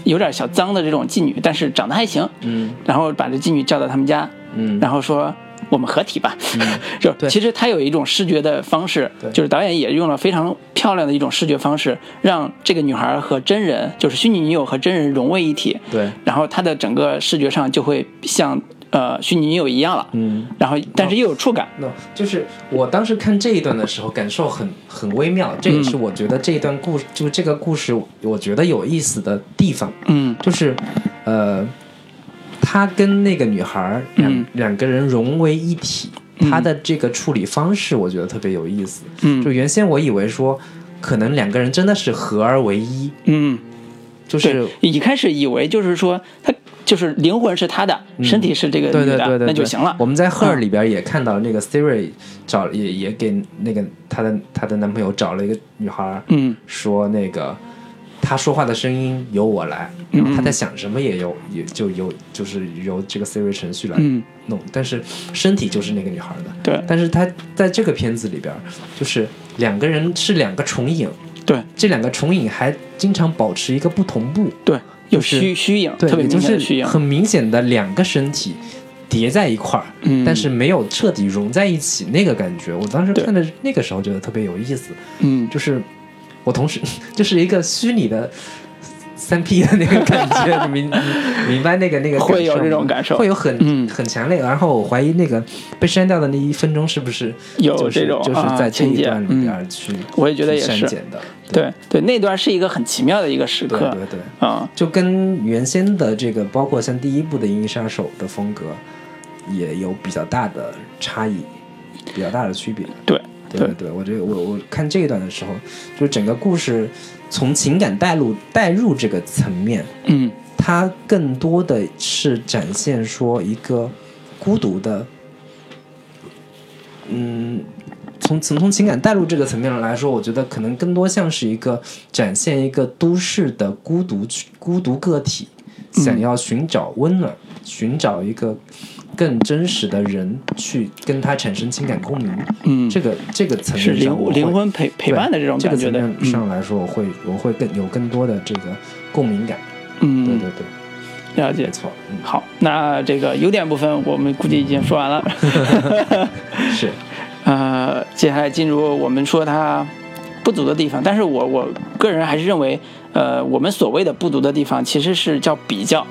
有点小脏的这种妓女，但是长得还行，嗯。然后把这妓女叫到他们家，嗯，然后说我们合体吧。*laughs* 就其实他有一种视觉的方式对，就是导演也用了非常漂亮的一种视觉方式，让这个女孩和真人，就是虚拟女友和真人融为一体。对，然后她的整个视觉上就会像呃虚拟女友一样了。嗯，然后但是又有触感。no，就是我当时看这一段的时候，感受很很微妙，这也是我觉得这一段故事，就这个故事，我觉得有意思的地方，嗯。就是，呃，他跟那个女孩儿两、嗯。两个人融为一体，他的这个处理方式，我觉得特别有意思。嗯。就原先我以为说，可能两个人真的是合而为一，嗯，就是，一开始以为就是说他就是灵魂是他的，身体是这个女的，对对对对，那就行了。我们在 Her 里边也看到那个 Siri 找也也给那个她的她的男朋友找了一个女孩儿，嗯。说那个她说话的声音由我来，然后她在想什么也由也就由就是由这个 Siri 程序来嗯，弄，但是身体就是那个女孩的。对。但是她在这个片子里边，就是两个人是两个重影，对这两个重影还经常保持一个不同步，对，有就是虚虚影，对，特别就是。很明显的两个身体叠在一块儿，嗯但是没有彻底融在一起那个感觉。我当时看的那个时候觉得特别有意思，嗯就是我同时 *laughs* 就是一个虚拟的。三 P 的那个感觉，你明明白那个那个会有这种感受会有很、嗯很强烈。然后我怀疑那个被删掉的那一分钟是不是有就是这种就是啊在这一段里嗯边去、我也觉得也是删减的。对对，那段是一个很奇妙的一个时刻对对对。啊。就跟原先的这个，包括像第一部的《银翼杀手》的风格，也有比较大的差异，比较大的区别。对对。对对，我这个我我看这一段的时候，就是整个故事从情感带入带入这个层面，嗯。它更多的是展现说一个孤独的，嗯，从从从情感带入这个层面上来说，我觉得可能更多像是一个展现一个都市的孤独孤独个体，想要寻找温暖，寻找一个更真实的人去跟他产生情感共鸣。嗯，这个这个层是面上我会，灵灵魂陪陪伴的这种感觉的。这个层面上来说，我会我会更有更多的这个共鸣感。嗯，对嗯对对，了解没。错，嗯，好，那这个优点部分我们估计已经说完了。*laughs* *laughs* 是，呃，接下来进入我们说它不足的地方，但是我我个人还是认为，呃，我们所谓的不足的地方其实是叫比较，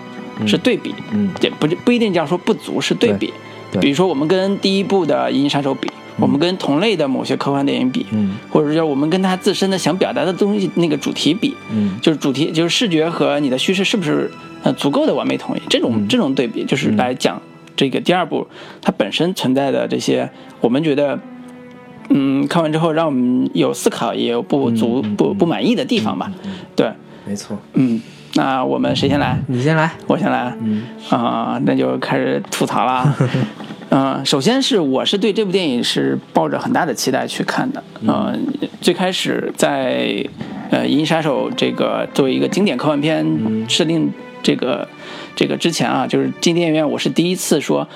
是对比，嗯。也不不一定这样说不足，是对比。对。比如说我们跟第一部的《银翼杀手》比，我们跟同类的某些科幻电影比，嗯。或者叫我们跟它自身的想表达的东西那个主题比，嗯。就是主题就是视觉和你的叙事是不是呃足够的完美统一？这种、嗯。这种对比，就是来讲这个第二部它本身存在的这些，我们觉得，嗯，看完之后让我们有思考，也有不足、不不满意的地方吧。对，没错。嗯，那我们谁先来？你先来，我先来。嗯啊、那就开始吐槽了。*laughs* 嗯、首先是我是对这部电影是抱着很大的期待去看的。嗯、最开始在呃《银翼杀手》这个作为一个经典科幻片设定这个这个之前啊，就是进电影院，我是第一次说，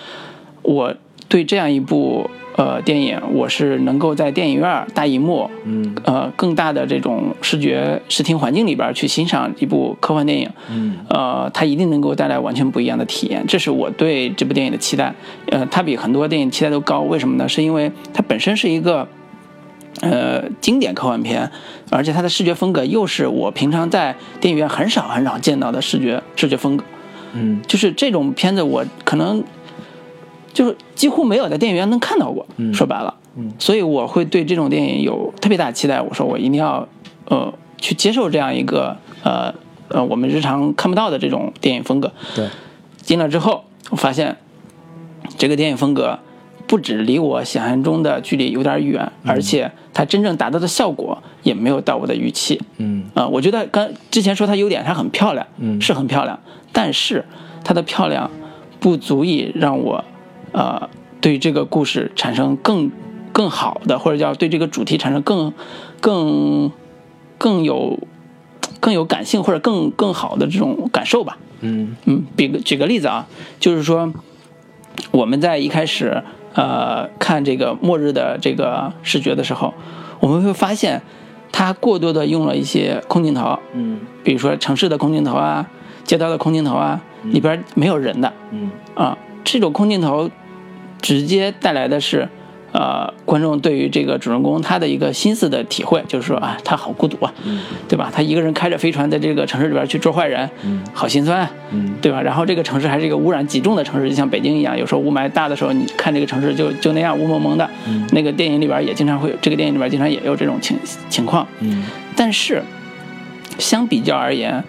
我对这样一部呃电影，我是能够在电影院大荧幕，嗯呃更大的这种视觉视听环境里边去欣赏一部科幻电影，嗯呃，它一定能够带来完全不一样的体验，这是我对这部电影的期待。呃，它比很多电影期待都高，为什么呢？是因为它本身是一个呃经典科幻片，而且它的视觉风格又是我平常在电影院很少很少见到的视觉视觉风格。嗯就是这种片子，我可能就是几乎没有在电影院能看到过。说白了，嗯所以我会对这种电影有特别大的期待。我说我一定要呃去接受这样一个呃呃我们日常看不到的这种电影风格。对，进了之后，我发现这个电影风格不止离我想象中的距离有点远，而且它真正达到的效果也没有到我的预期。嗯啊、我觉得刚之前说它优点，它很漂亮，嗯是很漂亮，但是它的漂亮不足以让我呃对这个故事产生更更好的，或者叫对这个主题产生更更更有更有感性或者更更好的这种感受吧。嗯。嗯，比个举个例子啊，就是说我们在一开始呃看这个末日的这个视觉的时候，我们会发现它过多的用了一些空镜头，嗯。比如说城市的空镜头啊、街道的空镜头啊，里边没有人的嗯。啊，这种空镜头直接带来的是。呃，观众对于这个主人公他的一个心思的体会，就是说啊，他好孤独啊，对吧？他一个人开着飞船在这个城市里边去捉坏人，好心酸啊，嗯对吧？然后这个城市还是一个污染极重的城市，就像北京一样，有时候雾霾大的时候，你看这个城市就就那样雾蒙蒙的。那个电影里边也经常会有，这个电影里边经常也有这种情情况。嗯但是相比较而言，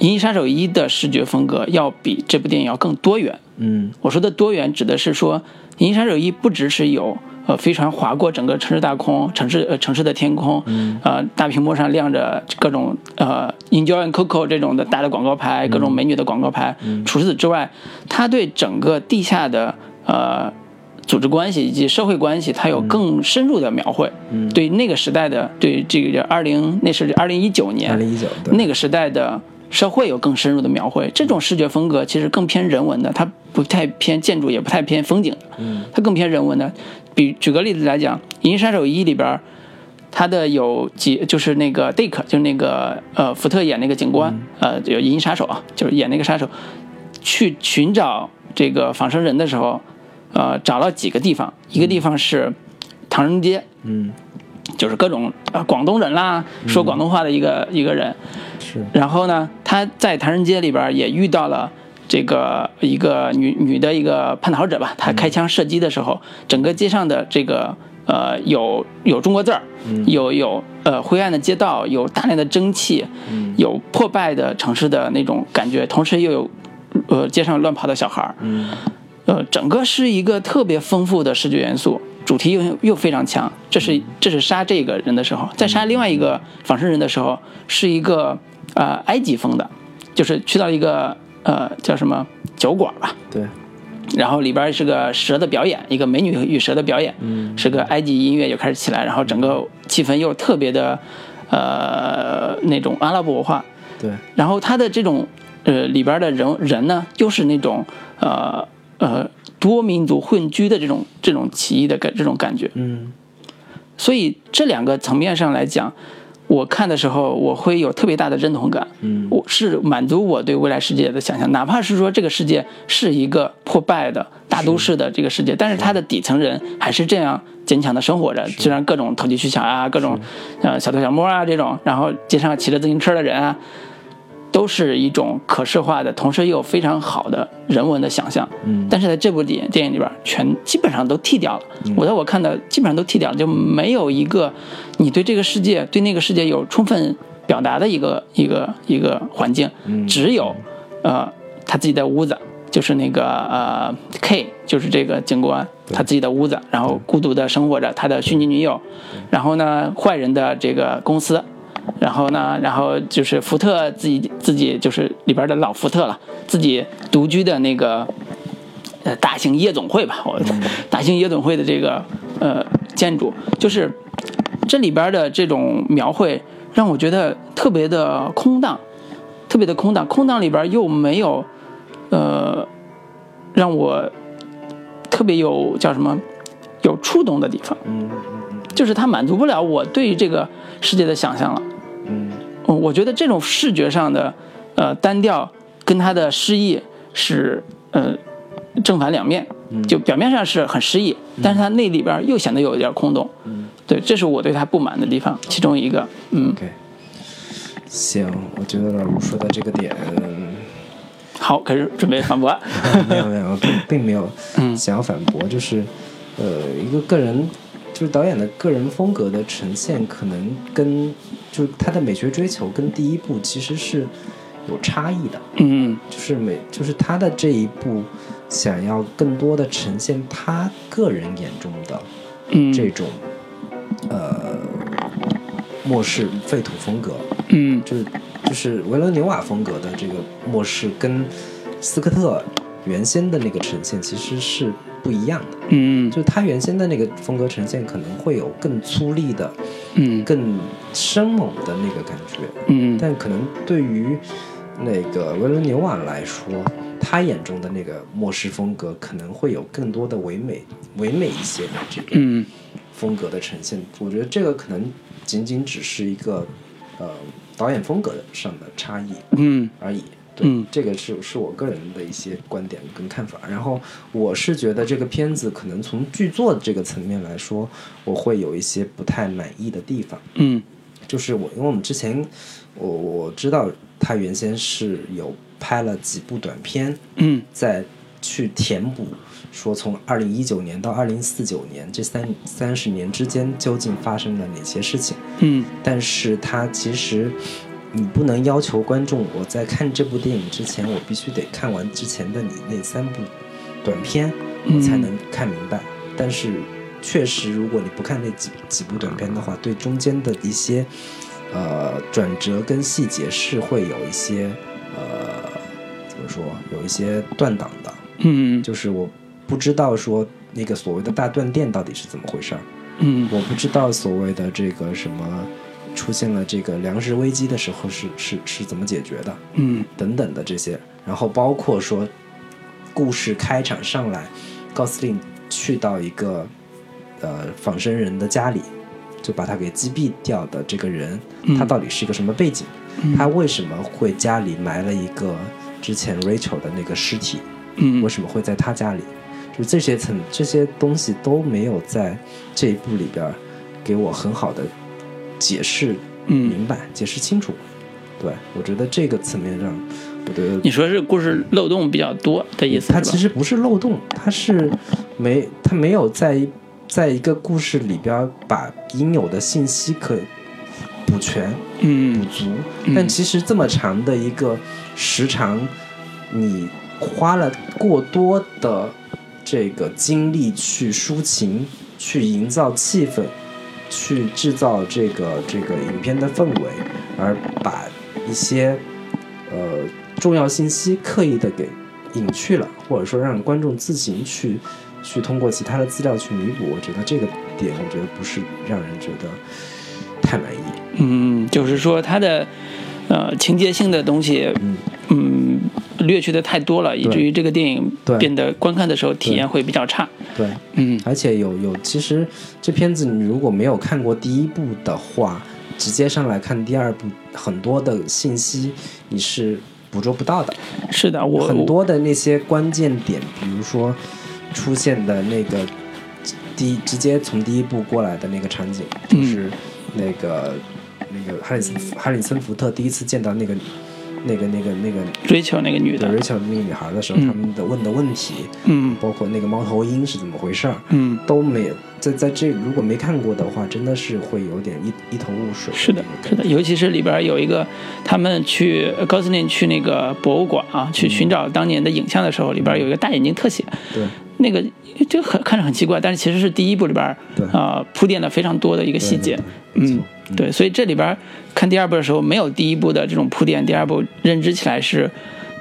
《银翼杀手一》的视觉风格要比这部电影要更多元。嗯我说的多元指的是说，《银翼杀手一》不只是有呃飞船划过整个城市大空，城市呃城市的天空，呃大屏幕上亮着各种呃 Enjoy and Coco 这种的大的广告牌，各种美女的广告牌。除此之外，它对整个地下的呃组织关系以及社会关系，它有更深入的描绘。嗯对那个时代的，对这个二零那是二零一九年，二零一九对那个时代的社会有更深入的描绘。这种视觉风格其实更偏人文的，它不太偏建筑，也不太偏风景，嗯。它更偏人文的。比举个例子来讲，《银翼杀手一》里边儿，它的有几就是那个 Dick，就是那个呃福特演那个警官，呃有银翼杀手啊，就是演那个杀手，去寻找这个仿生人的时候，呃找了几个地方，一个地方是唐人街，嗯就是各种呃广东人啦，说广东话的一个、一个人。是。然后呢，他在唐人街里边也遇到了这个一个女女的一个叛逃者吧，她开枪射击的时候，整个街上的这个呃有有中国字儿，有有呃灰暗的街道，有大量的蒸汽，有破败的城市的那种感觉，同时又有呃街上乱跑的小孩儿，嗯。呃，整个是一个特别丰富的视觉元素，主题又又非常强。这是这是杀这个人的时候，在杀另外一个仿生人的时候，是一个呃埃及风的，就是去到一个呃叫什么酒馆吧，对。然后里边是个蛇的表演，一个美女与蛇的表演，嗯。是个埃及音乐就开始起来，然后整个气氛又特别的呃那种阿拉伯文化，对。然后他的这种呃里边的人人呢，又是那种呃呃多民族混居的这种这种奇异的感这种感觉，嗯。所以这两个层面上来讲，我看的时候我会有特别大的认同感，嗯。我是满足我对未来世界的想象，哪怕是说这个世界是一个破败的大都市的这个世界，但是它的底层人还是这样坚强的生活着，虽然各种投机取巧啊，各种呃小偷小摸啊这种，然后街上骑着自行车的人啊，都是一种可视化的，同时又有非常好的人文的想象。嗯。但是在这部电电影里边，全基本上都剃掉了。我在我看的基本上都剃掉了，就没有一个你对这个世界、对那个世界有充分表达的一个一个一个环境，只有呃他自己的屋子，就是那个呃 K，就是这个警官他自己的屋子，然后孤独的生活着他的虚拟女友，然后呢坏人的这个公司，然后呢然后就是福特自己自己就是里边的老福特了，自己独居的那个呃大型夜总会吧，我大型夜总会的这个呃建筑，就是这里边的这种描绘让我觉得特别的空荡，特别的空荡，空荡里边又没有。呃，让我特别有叫什么有触动的地方，嗯就是它满足不了我对于这个世界的想象了。嗯我觉得这种视觉上的呃单调跟它的诗意是呃正反两面，就表面上是很诗意，但是它那里边又显得有一点空洞。嗯，对，这是我对他不满的地方，其中一个。嗯，，OK，行，我觉得老卢说的这个点，好，开始准备反驳。*laughs* 没有没有，并并没有嗯想要反驳，就是呃一个个人，就是导演的个人风格的呈现，可能跟就是他的美学追求跟第一部其实是有差异的，嗯就是美就是他的这一部想要更多的呈现他个人眼中的嗯，这种、呃末世废土风格，嗯。就是就是维伦纽瓦风格的这个末世跟斯科特原先的那个呈现其实是不一样的。嗯就他原先的那个风格呈现可能会有更粗粝的、嗯更生猛的那个感觉，嗯但可能对于那个维伦纽瓦来说，他眼中的那个末世风格可能会有更多的唯美、唯美一些的这个嗯风格的呈现。我觉得这个可能仅仅只是一个呃导演风格上的差异嗯而已。对，嗯这个是是我个人的一些观点跟看法。然后我是觉得这个片子可能从剧作这个层面来说，我会有一些不太满意的地方。嗯就是我，因为我们之前我我知道他原先是有拍了几部短片，嗯在去填补，说从二零一九年到二零四九年这三三十年之间究竟发生了哪些事情。嗯但是他其实你不能要求观众，我在看这部电影之前，我必须得看完之前的你那三部短片，我才能看明白。但是确实，如果你不看那几几部短片的话，对中间的一些呃转折跟细节是会有一些呃怎么说，有一些断档的。嗯就是我不知道说那个所谓的大断电到底是怎么回事儿。嗯我不知道所谓的这个什么出现了这个粮食危机的时候是是是怎么解决的，嗯等等的这些，然后包括说故事开场上来，高司令去到一个呃仿生人的家里，就把他给击毙掉的这个人，他到底是一个什么背景？他为什么会家里埋了一个之前 Rachel 的那个尸体？嗯为什么会在他家里？就是这些层这些东西都没有在这一部里边儿给我很好的解释嗯，明白、解释清楚。对我觉得这个层面上，我觉得你说是故事漏洞比较多的意思？它其实不是漏洞，它是没它没有在在一个故事里边把应有的信息可补全。嗯补嗯足。嗯但其实这么长的一个时长，你花了过多的这个精力去抒情、去营造气氛、去制造这个这个影片的氛围，而把一些呃重要信息刻意的给隐去了，或者说让观众自行去去通过其他的资料去弥补。我觉得这个点，我觉得不是让人觉得太满意。嗯，就是说它的呃情节性的东西，嗯嗯，略去的太多了，以至于这个电影对变得观看的时候体验会比较差。对，嗯。而且有有，其实这片子你如果没有看过第一部的话，直接上来看第二部，很多的信息你是捕捉不到的。是的，我很多的那些关键点，比如说出现的那个第一直接从第一部过来的那个场景，就是那个、那个哈里森哈里森福特第一次见到那个那个那个那个追求那个女的，对 Rachel 那个女孩的时候，嗯。他们的问的问题，嗯。包括那个猫头鹰是怎么回事儿，嗯，都没在在这如果没看过的话，真的是会有点一一头雾水。是的，是的，尤其是里边有一个，他们去呃高司令去那个博物馆啊，去寻找当年的影像的时候，里边有一个大眼睛特写，对。那个就很看着很奇怪，但是其实是第一部里边对。啊、铺垫的非常多的一个细节，嗯对，所以这里边看第二部的时候没有第一部的这种铺垫，第二部认知起来是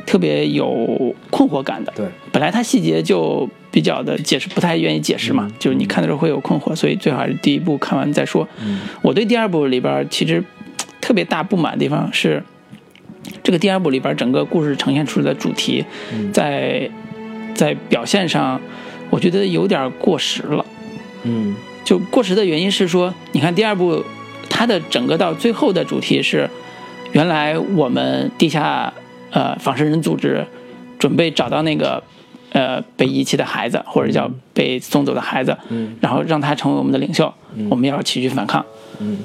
特别有困惑感的。对，本来它细节就比较的解释不太愿意解释嘛，就是你看的时候会有困惑，所以最好还是第一部看完再说。嗯我对第二部里边其实特别大不满的地方是，这个第二部里边整个故事呈现出来的主题，在在表现上，我觉得有点过时了。嗯就过时的原因是说，你看第二部，它的整个到最后的主题是，原来我们地下呃仿生人组织准备找到那个呃被遗弃的孩子，或者叫被送走的孩子，嗯然后让他成为我们的领袖，我们要起去反抗。嗯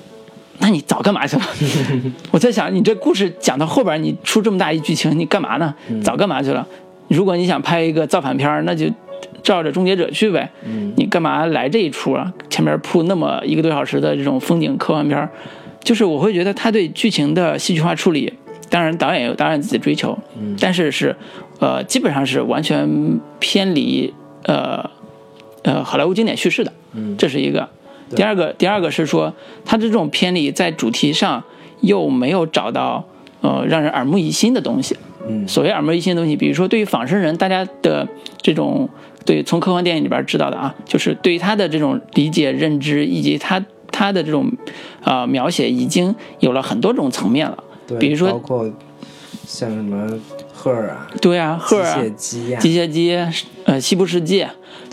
那你早干嘛去了？*laughs* 我在想，你这故事讲到后边，你出这么大一剧情，你干嘛呢？早干嘛去了？如果你想拍一个造反片儿，那就照着《终结者》去呗。嗯你干嘛来这一出啊？前面铺那么一个多小时的这种风景科幻片儿，就是我会觉得他对剧情的戏剧化处理，当然导演有导演自己的追求，但是是呃基本上是完全偏离呃呃好莱坞经典叙事的，嗯这是一个。第二个，第二个是说，他的这种偏离在主题上又没有找到呃让人耳目一新的东西。嗯所谓耳目一新的东西，比如说对于仿生人，大家的这种对从科幻电影里边知道的啊，就是对于他的这种理解、认知以及他他的这种呃描写，已经有了很多种层面了。对，比如说包括像什么赫尔啊、对啊，赫尔啊机械姬啊、机械姬，呃，西部世界，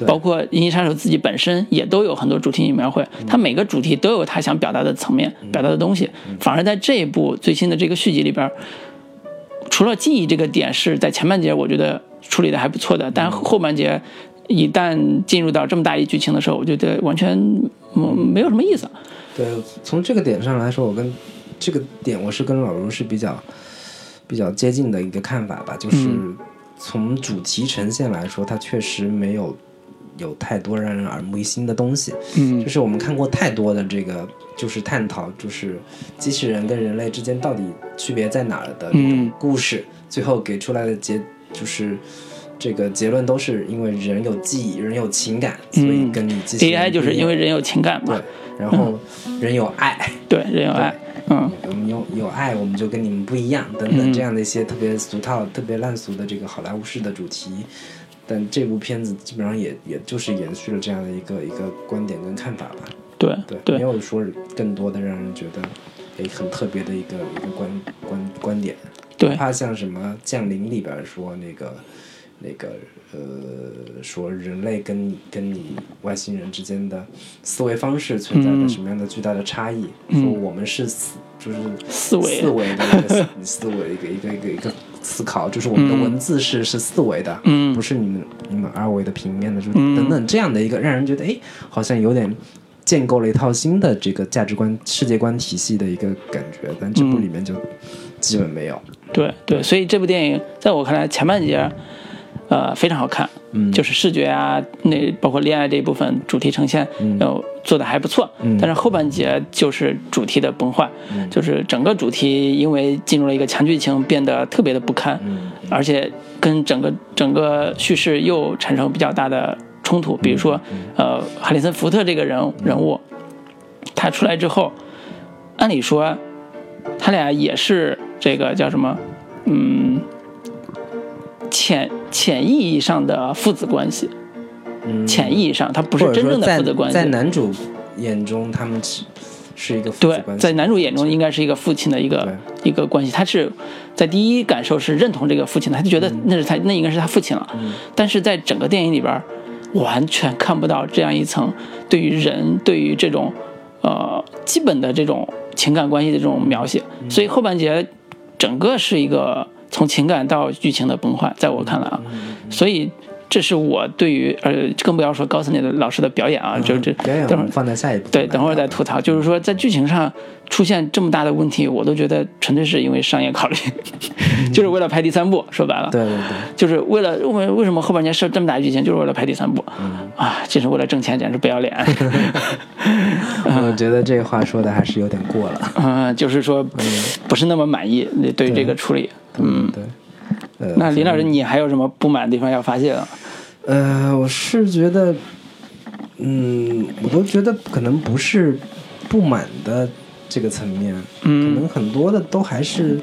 包括《银翼杀手》自己本身也都有很多主题描绘，它每个主题都有它想表达的层面、表达的东西。反而在这一部最新的这个续集里边，除了记忆这个点是在前半节我觉得处理的还不错的，但后半截一旦进入到这么大一剧情的时候，我觉得完全嗯没有什么意思。对，从这个点上来说，我跟这个点我是跟老卢是比较比较接近的一个看法吧，就是嗯从主题呈现来说，它确实没有有太多让人耳目一新的东西。嗯就是我们看过太多的这个，就是探讨就是机器人跟人类之间到底区别在哪儿的这种嗯故事，最后给出来的结就是。这个结论都是因为人有记忆，人有情感，所以跟你机器人，AI 就是因为人有情感嘛对嘛，，然后人有爱，对，人有爱，嗯我们有有爱，我们就跟你们不一样，等等这样的一些特别俗套、特别烂俗的这个好莱坞式的主题。但这部片子基本上也也就是延续了这样的一个一个观点跟看法吧。对对，对没有说更多的让人觉得诶很特别的一个一个观观观点。对。哪怕像什么《降临》里边说那个那个呃，说人类跟跟你外星人之间的思维方式存在着什么样的巨大的差异？说我们是思就是思维。思维的一个思思维一个一个一个一个思考，就是我们的文字是、是四维的，嗯。不是你们你们二维的平面的，就等等这样的一个让人觉得哎，好像有点。建构了一套新的这个价值观、世界观体系的一个感觉，但这部里面就基本没有。对对，所以这部电影在我看来前半截，呃，非常好看，嗯就是视觉啊，那包括恋爱这一部分主题呈现，呃，做的还不错。嗯但是后半截就是主题的崩坏，就是整个主题因为进入了一个强剧情，变得特别的不堪，嗯而且跟整个整个叙事又产生比较大的冲突。比如说，呃，哈里森福特这个人人物，他出来之后，按理说他俩也是这个叫什么，嗯，潜潜意义上的父子关系，嗯，潜意义上他不是真正的父子关系。在系。男主眼中，他们是是一个父子对关，系。在男主眼中应该是一个父亲的一个一个关系，他是在第一感受是认同这个父亲的，他就觉得那是他那应该是他父亲了。但是在整个电影里边，完全看不到这样一层对于人对于这种呃基本的这种情感关系的这种描写，所以后半节整个是一个从情感到剧情的崩坏，在我看来啊，所以这是我对于呃，更不要说高层的老师的表演啊，就这表演等会儿放在下一步。对，等会儿再吐槽。就是说，在剧情上出现这么大的问题，我都觉得纯粹是因为商业考虑，*laughs* 就是为了拍第三部。说白了，对对对，就是为了为为什么后半年设这么大剧情，就是为了拍第三部啊，就是为了挣钱，简直不要脸。*laughs* 我觉得这话说的还是有点过了。*laughs* 嗯，就是说不是那么满意对这个处理。嗯，对。呃，那林老师，你还有什么不满的地方要发泄的？呃，我是觉得，嗯，我都觉得可能不是不满的这个层面，嗯，可能很多的都还是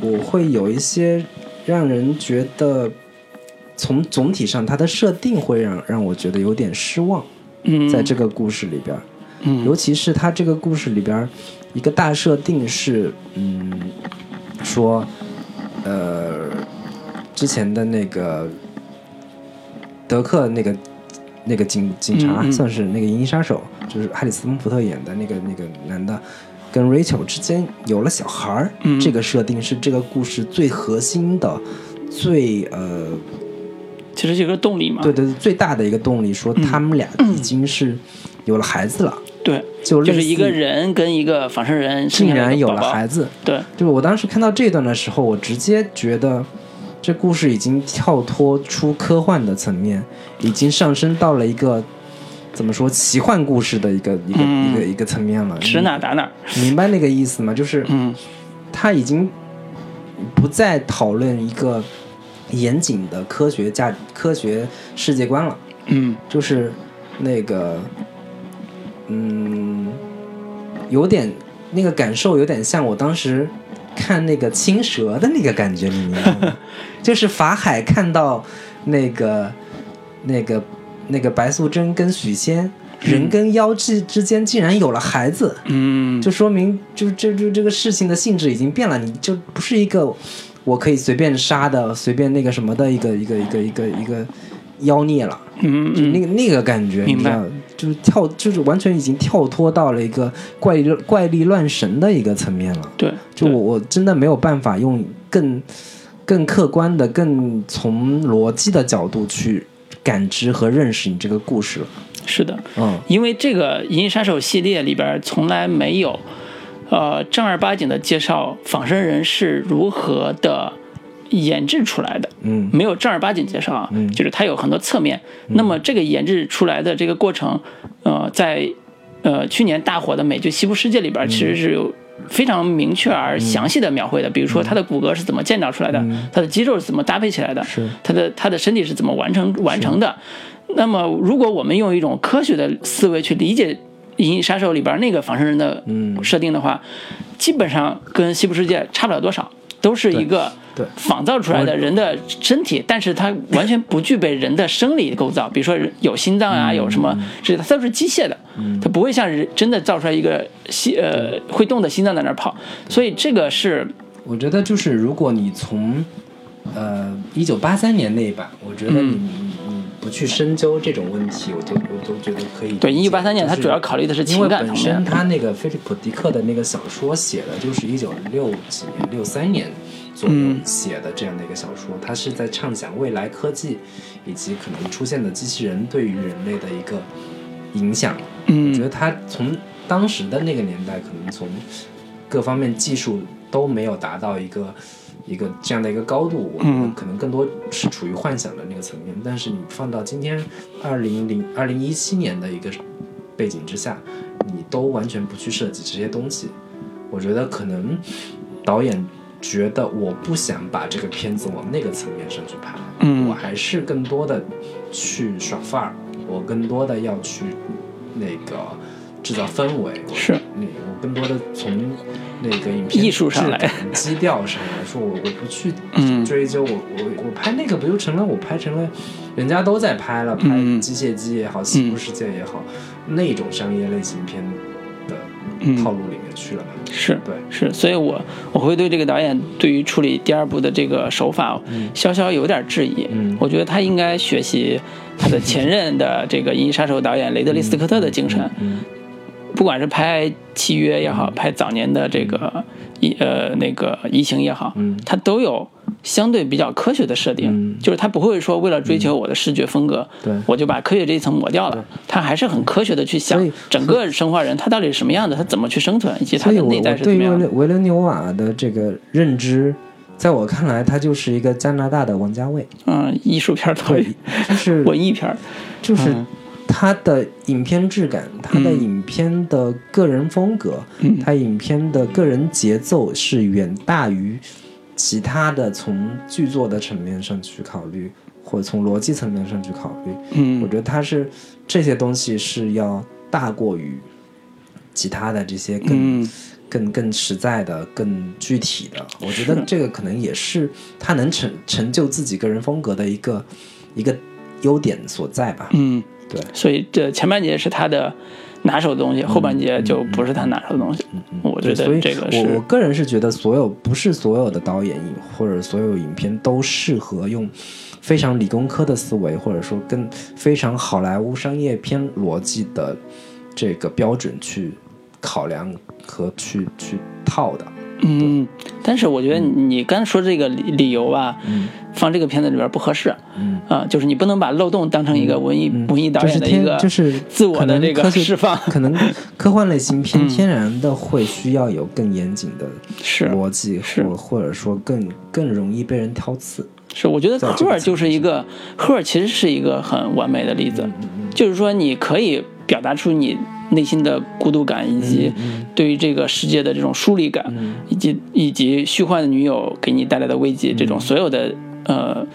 我会有一些让人觉得从总体上它的设定会让让我觉得有点失望，嗯，在这个故事里边，嗯，尤其是它这个故事里边一个大设定是，嗯，说，呃，之前的那个。德克那个那个警警察算是那个银翼杀手，就是哈里斯·福特演的那个那个男的，跟 Rachel 之间有了小孩儿，这个设定是这个故事最核心的、最呃，其实一个动力嘛，对对对，最大的一个动力，说他们俩已经是有了孩子了，对，就就是一个人跟一个仿生人竟然有了孩子，对，就我当时看到这段的时候，我直接觉得。这故事已经跳脱出科幻的层面，已经上升到了一个怎么说奇幻故事的一个一个一个一个层面了。指哪打哪，明白那个意思吗？就是，嗯，他已经不再讨论一个严谨的科学价科学世界观了。嗯，就是那个，嗯，有点那个感受，有点像我当时。看那个青蛇的那个感觉，你明白吗？*laughs* 就是法海看到那个、那个、那个白素贞跟许仙人跟妖之之间竟然有了孩子，嗯，就说明就这就这个事情的性质已经变了，你就不是一个我可以随便杀的、随便那个什么的一个一个一个一个一个妖孽了，嗯，就那个那个感觉，明白。就是跳，就是完全已经跳脱到了一个怪力怪力乱神的一个层面了。对，就我我真的没有办法用更更客观的、更从逻辑的角度去感知和认识你这个故事了。是的，嗯，因为这个《银翼杀手》系列里边从来没有呃正儿八经的介绍仿生人是如何的。研制出来的，嗯，没有正儿八经介绍啊，嗯，就是它有很多侧面。那么这个研制出来的这个过程，呃，在呃去年大火的美剧《西部世界》里边，其实是有非常明确而详细的描绘的。比如说它的骨骼是怎么建造出来的，它的肌肉是怎么搭配起来的，是。它的它的身体是怎么完成完成的。那么如果我们用一种科学的思维去理解《银翼杀手》里边那个仿生人的设定的话，基本上跟《西部世界》差不了多少，都是一个。仿造出来的人的身体，但是它完全不具备人的生理构造，比如说有心脏啊，有什么，这它都是机械的，它不会像人真的造出来一个心呃会动的心脏在那儿跑，所以这个是我觉得就是如果你从呃一九八三年那一版，我觉得你不去深究这种问题，我都我都觉得可以。对，一九八三年它主要考虑的是情感本身他那个菲利普迪克的那个小说写的就是一九六几年六三年。左右写的这样的一个小说，他是在畅想未来科技以及可能出现的机器人对于人类的一个影响。嗯，我觉得他从当时的那个年代，可能从各方面技术都没有达到一个一个这样的一个高度。我们可能更多是处于幻想的那个层面。但是你放到今天二零零二零一七年的一个背景之下，你都完全不去设计这些东西，我觉得可能导演。觉得我不想把这个片子往那个层面上去拍，嗯，我还是更多的去耍范儿，我更多的要去那个制造氛围，是，那我更多的从那个影片艺术上来、基调上来说，我我不去追究，我我我拍那个不就成了我拍成了人家都在拍了，拍机械姬也好，西部世界也好，那种商业类型片的套路里面去了嘛。是对，是，所以我我会对这个导演对于处理第二部的这个手法，稍稍有点质疑。嗯，我觉得他应该学习他的前任的这个《银翼杀手》导演雷德利·斯科特的精神。嗯，不管是拍《契约》也好，拍早年的这个《异呃那个移情》也好，嗯，他都有相对比较科学的设定，就是他不会说为了追求我的视觉风格，对。我就把科学这一层抹掉了。他还是很科学的去想整个生化人他到底是什么样的，他怎么去生存，以及他的内在是怎么样的。维伦纽瓦的这个认知，在我看来，他就是一个加拿大的王家卫。嗯，艺术片导演，就是 *laughs* 文艺片就是他的影片质感，他的影片的个人风格，他影片的个人节奏是远大于。其他的从剧作的层面上去考虑，或者从逻辑层面上去考虑，嗯，我觉得他是这些东西是要大过于其他的这些更更更实在的、更具体的。我觉得这个可能也是他能成成就自己个人风格的一个一个优点所在吧。嗯，对。所以这前半节是他的。拿手的东西，后半截就不是他拿手的东西。我觉得这个是。我我个人是觉得，所有不是所有的导演或者所有影片都适合用非常理工科的思维，或者说跟非常好莱坞商业片逻辑的这个标准去考量和去去套的。嗯，但是我觉得你刚才说这个理理由吧，放这个片子里边不合适。嗯啊，就是你不能把漏洞当成一个文艺文艺导演的一个就是自我的这个释放。可能科幻类型片天然的会需要有更严谨的逻辑，或或者说更更容易被人挑刺。是，我觉得赫尔就是一个赫尔，其实是一个很完美的例子。就是说，你可以表达出你。内心的孤独感，以及对于这个世界的这种疏离感，以及以及虚幻的女友给你带来的危机，这种所有的呃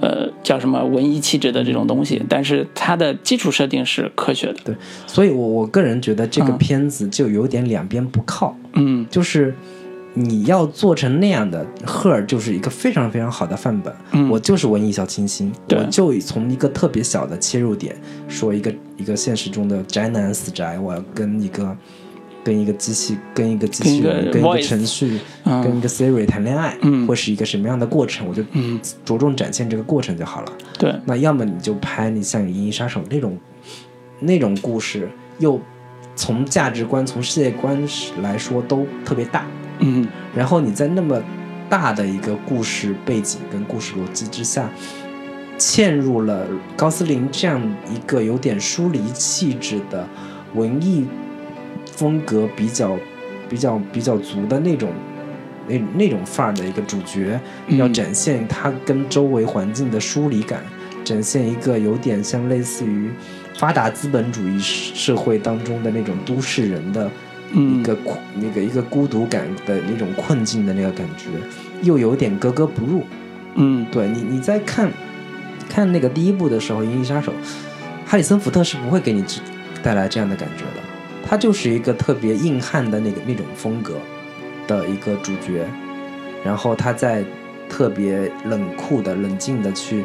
呃叫什么文艺气质的这种东西，但是它的基础设定是科学的。对，所以我我个人觉得这个片子就有点两边不靠。嗯，就是。你要做成那样的，赫尔就是一个非常非常好的范本。嗯，我就是文艺小清新，我就从一个特别小的切入点，说一个一个现实中的宅男死宅，我要跟一个跟一个机器，跟一个机器人，跟一个程序，跟一个 Siri 谈恋爱，会是一个什么样的过程？我就着重展现这个过程就好了。对，那要么你就拍你像《银翼杀手》那种那种故事，又从价值观、从世界观来说都特别大。嗯，然后你在那么大的一个故事背景跟故事逻辑之下，嵌入了高斯林这样一个有点疏离气质的文艺风格比较比较比较足的那种那那种范儿的一个主角，要展现他跟周围环境的疏离感，展现一个有点像类似于发达资本主义社会当中的那种都市人的。一个那个一个孤独感的那种困境的那个感觉，又有点格格不入。嗯，对你你在看看那个第一部的时候，《银翼杀手》，哈里森福特是不会给你带来这样的感觉的。他就是一个特别硬汉的那个那种风格的一个主角，然后他在特别冷酷的、冷静的去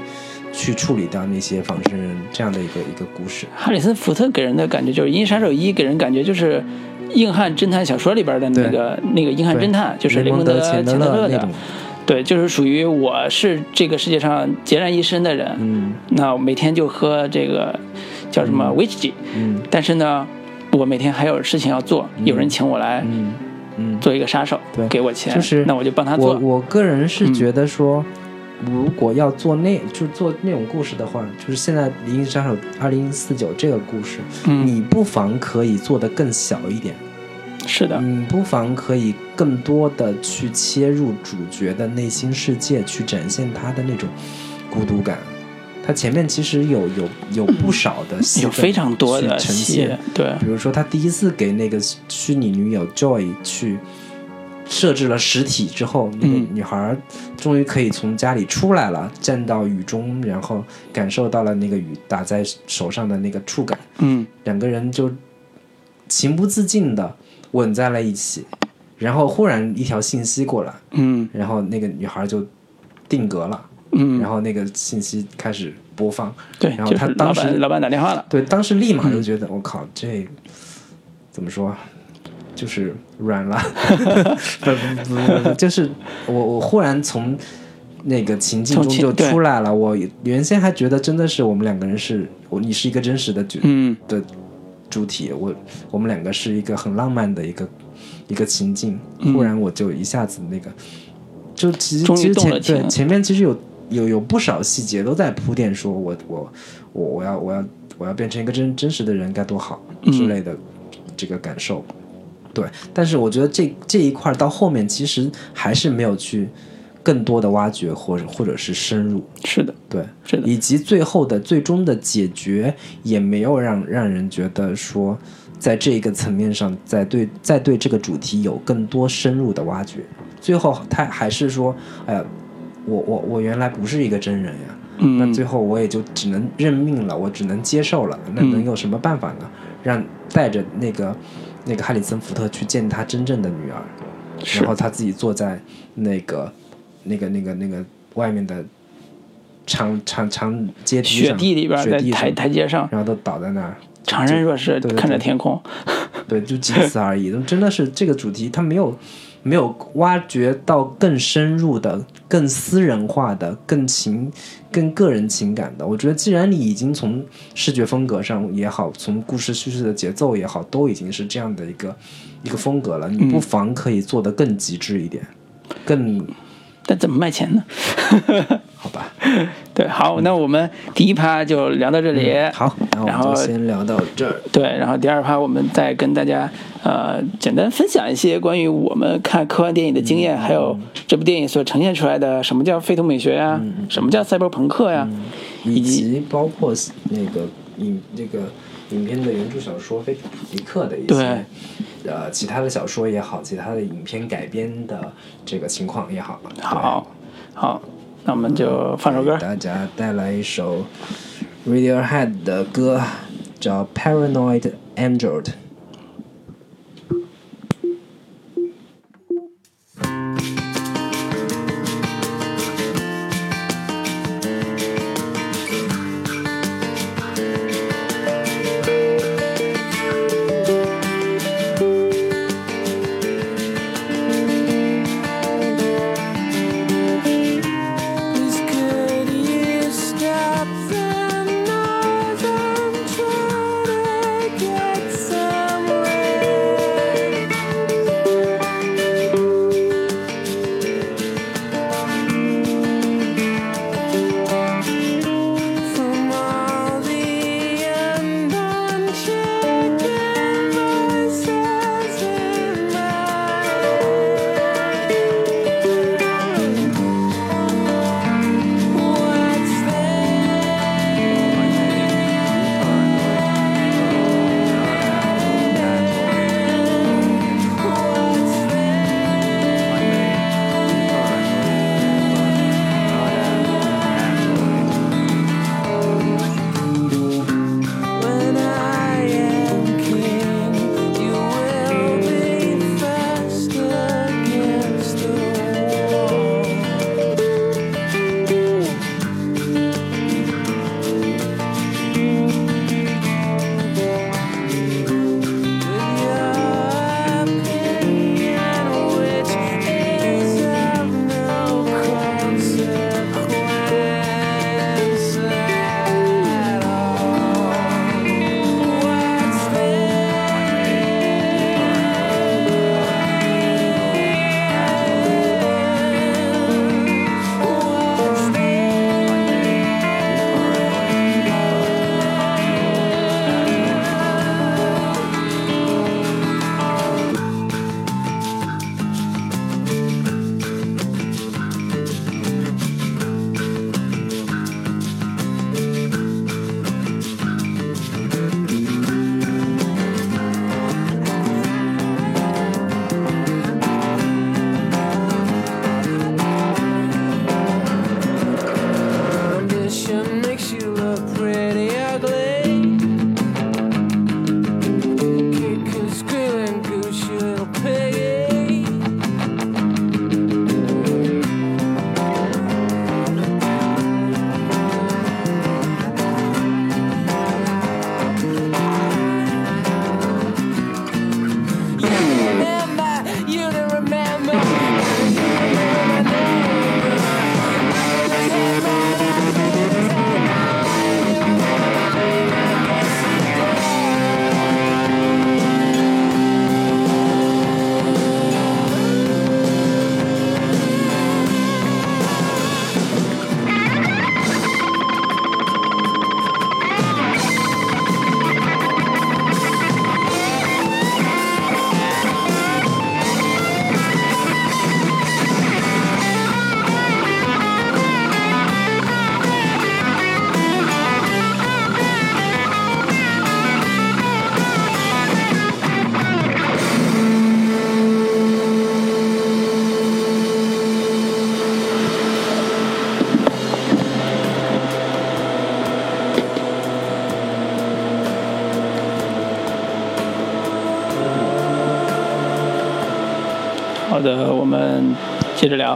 去处理掉那些仿生人这样的一个一个故事。哈里森福特给人的感觉就是《银翼杀手一》给人感觉就是。硬汉侦探小说里边的那个那个硬汉侦探，就是雷蒙德·钱德勒的，对，就是属于我是这个世界上孑然一身的人，嗯，那每天就喝这个叫什么威士忌，嗯，但是呢，我每天还有事情要做，有人请我来，嗯。嗯，做一个杀手，对，给我钱，就是那我就帮他做。我我个人是觉得说。如果要做那，就是做那种故事的话，就是现在《灵异杀手二零四九》这个故事，你不妨可以做的更小一点。是的，你不妨可以更多的去切入主角的内心世界，去展现他的那种孤独感。他前面其实有有有不少的戏，有非常多的呈现。对，比如说他第一次给那个虚拟女友 Joy 去。设置了实体之后，那个女孩终于可以从家里出来了，站到雨中，然后感受到了那个雨打在手上的那个触感。嗯，两个人就情不自禁的吻在了一起，然后忽然一条信息过来，嗯，然后那个女孩就定格了，嗯，然后那个信息开始播放，对，然后他当时老板打电话了，对，当时立马就觉得我靠，这怎么说？就是软了，不不不，就是我我忽然从那个情境中就出来了。我原先还觉得真的是我们两个人是我你是一个真实的主的主体，我我们两个是一个很浪漫的一个一个情境。忽然我就一下子那个就其实其实前对前面其实有有有不少细节都在铺垫，说我我我我要我要我要变成一个真真实的人该多好之类的这个感受。对，但是我觉得这这一块到后面其实还是没有去更多的挖掘或者或者是深入。是的，对，是的，以及最后的最终的解决也没有让让人觉得说，在这一个层面上，在对在对这个主题有更多深入的挖掘。最后他还是说，哎呀，我我我原来不是一个真人呀，那最后我也就只能认命了，我只能接受了。那能有什么办法呢？让带着那个。那个哈里森福特去见他真正的女儿，然后他自己坐在那个、那个、那个、那个外面的长长长阶梯上，雪地里边，在台台阶上，然后都倒在那儿，怅然若失，看着天空。对，就仅此而已。真的是这个主题，他没有。没有挖掘到更深入的、更私人化的、更情、更个人情感的。我觉得，既然你已经从视觉风格上也好，从故事叙事的节奏也好，都已经是这样的一个一个风格了，你不妨可以做得更极致一点，更。但怎么卖钱呢？*laughs* 好吧，*laughs* 对，好，那我们第一趴就聊到这里。好，然后先聊到这儿。对，然后第二趴我们再跟大家呃简单分享一些关于我们看科幻电影的经验，还有这部电影所呈现出来的什么叫废土美学呀，什么叫赛博朋克呀，以及包括那个影这个影片的原著小说《菲迪克》的一些。呃，其他的小说也好，其他的影片改编的这个情况也好，好，好，那我们就放首歌，给大家带来一首 Radiohead 的歌，叫《Paranoid Android》。接着聊。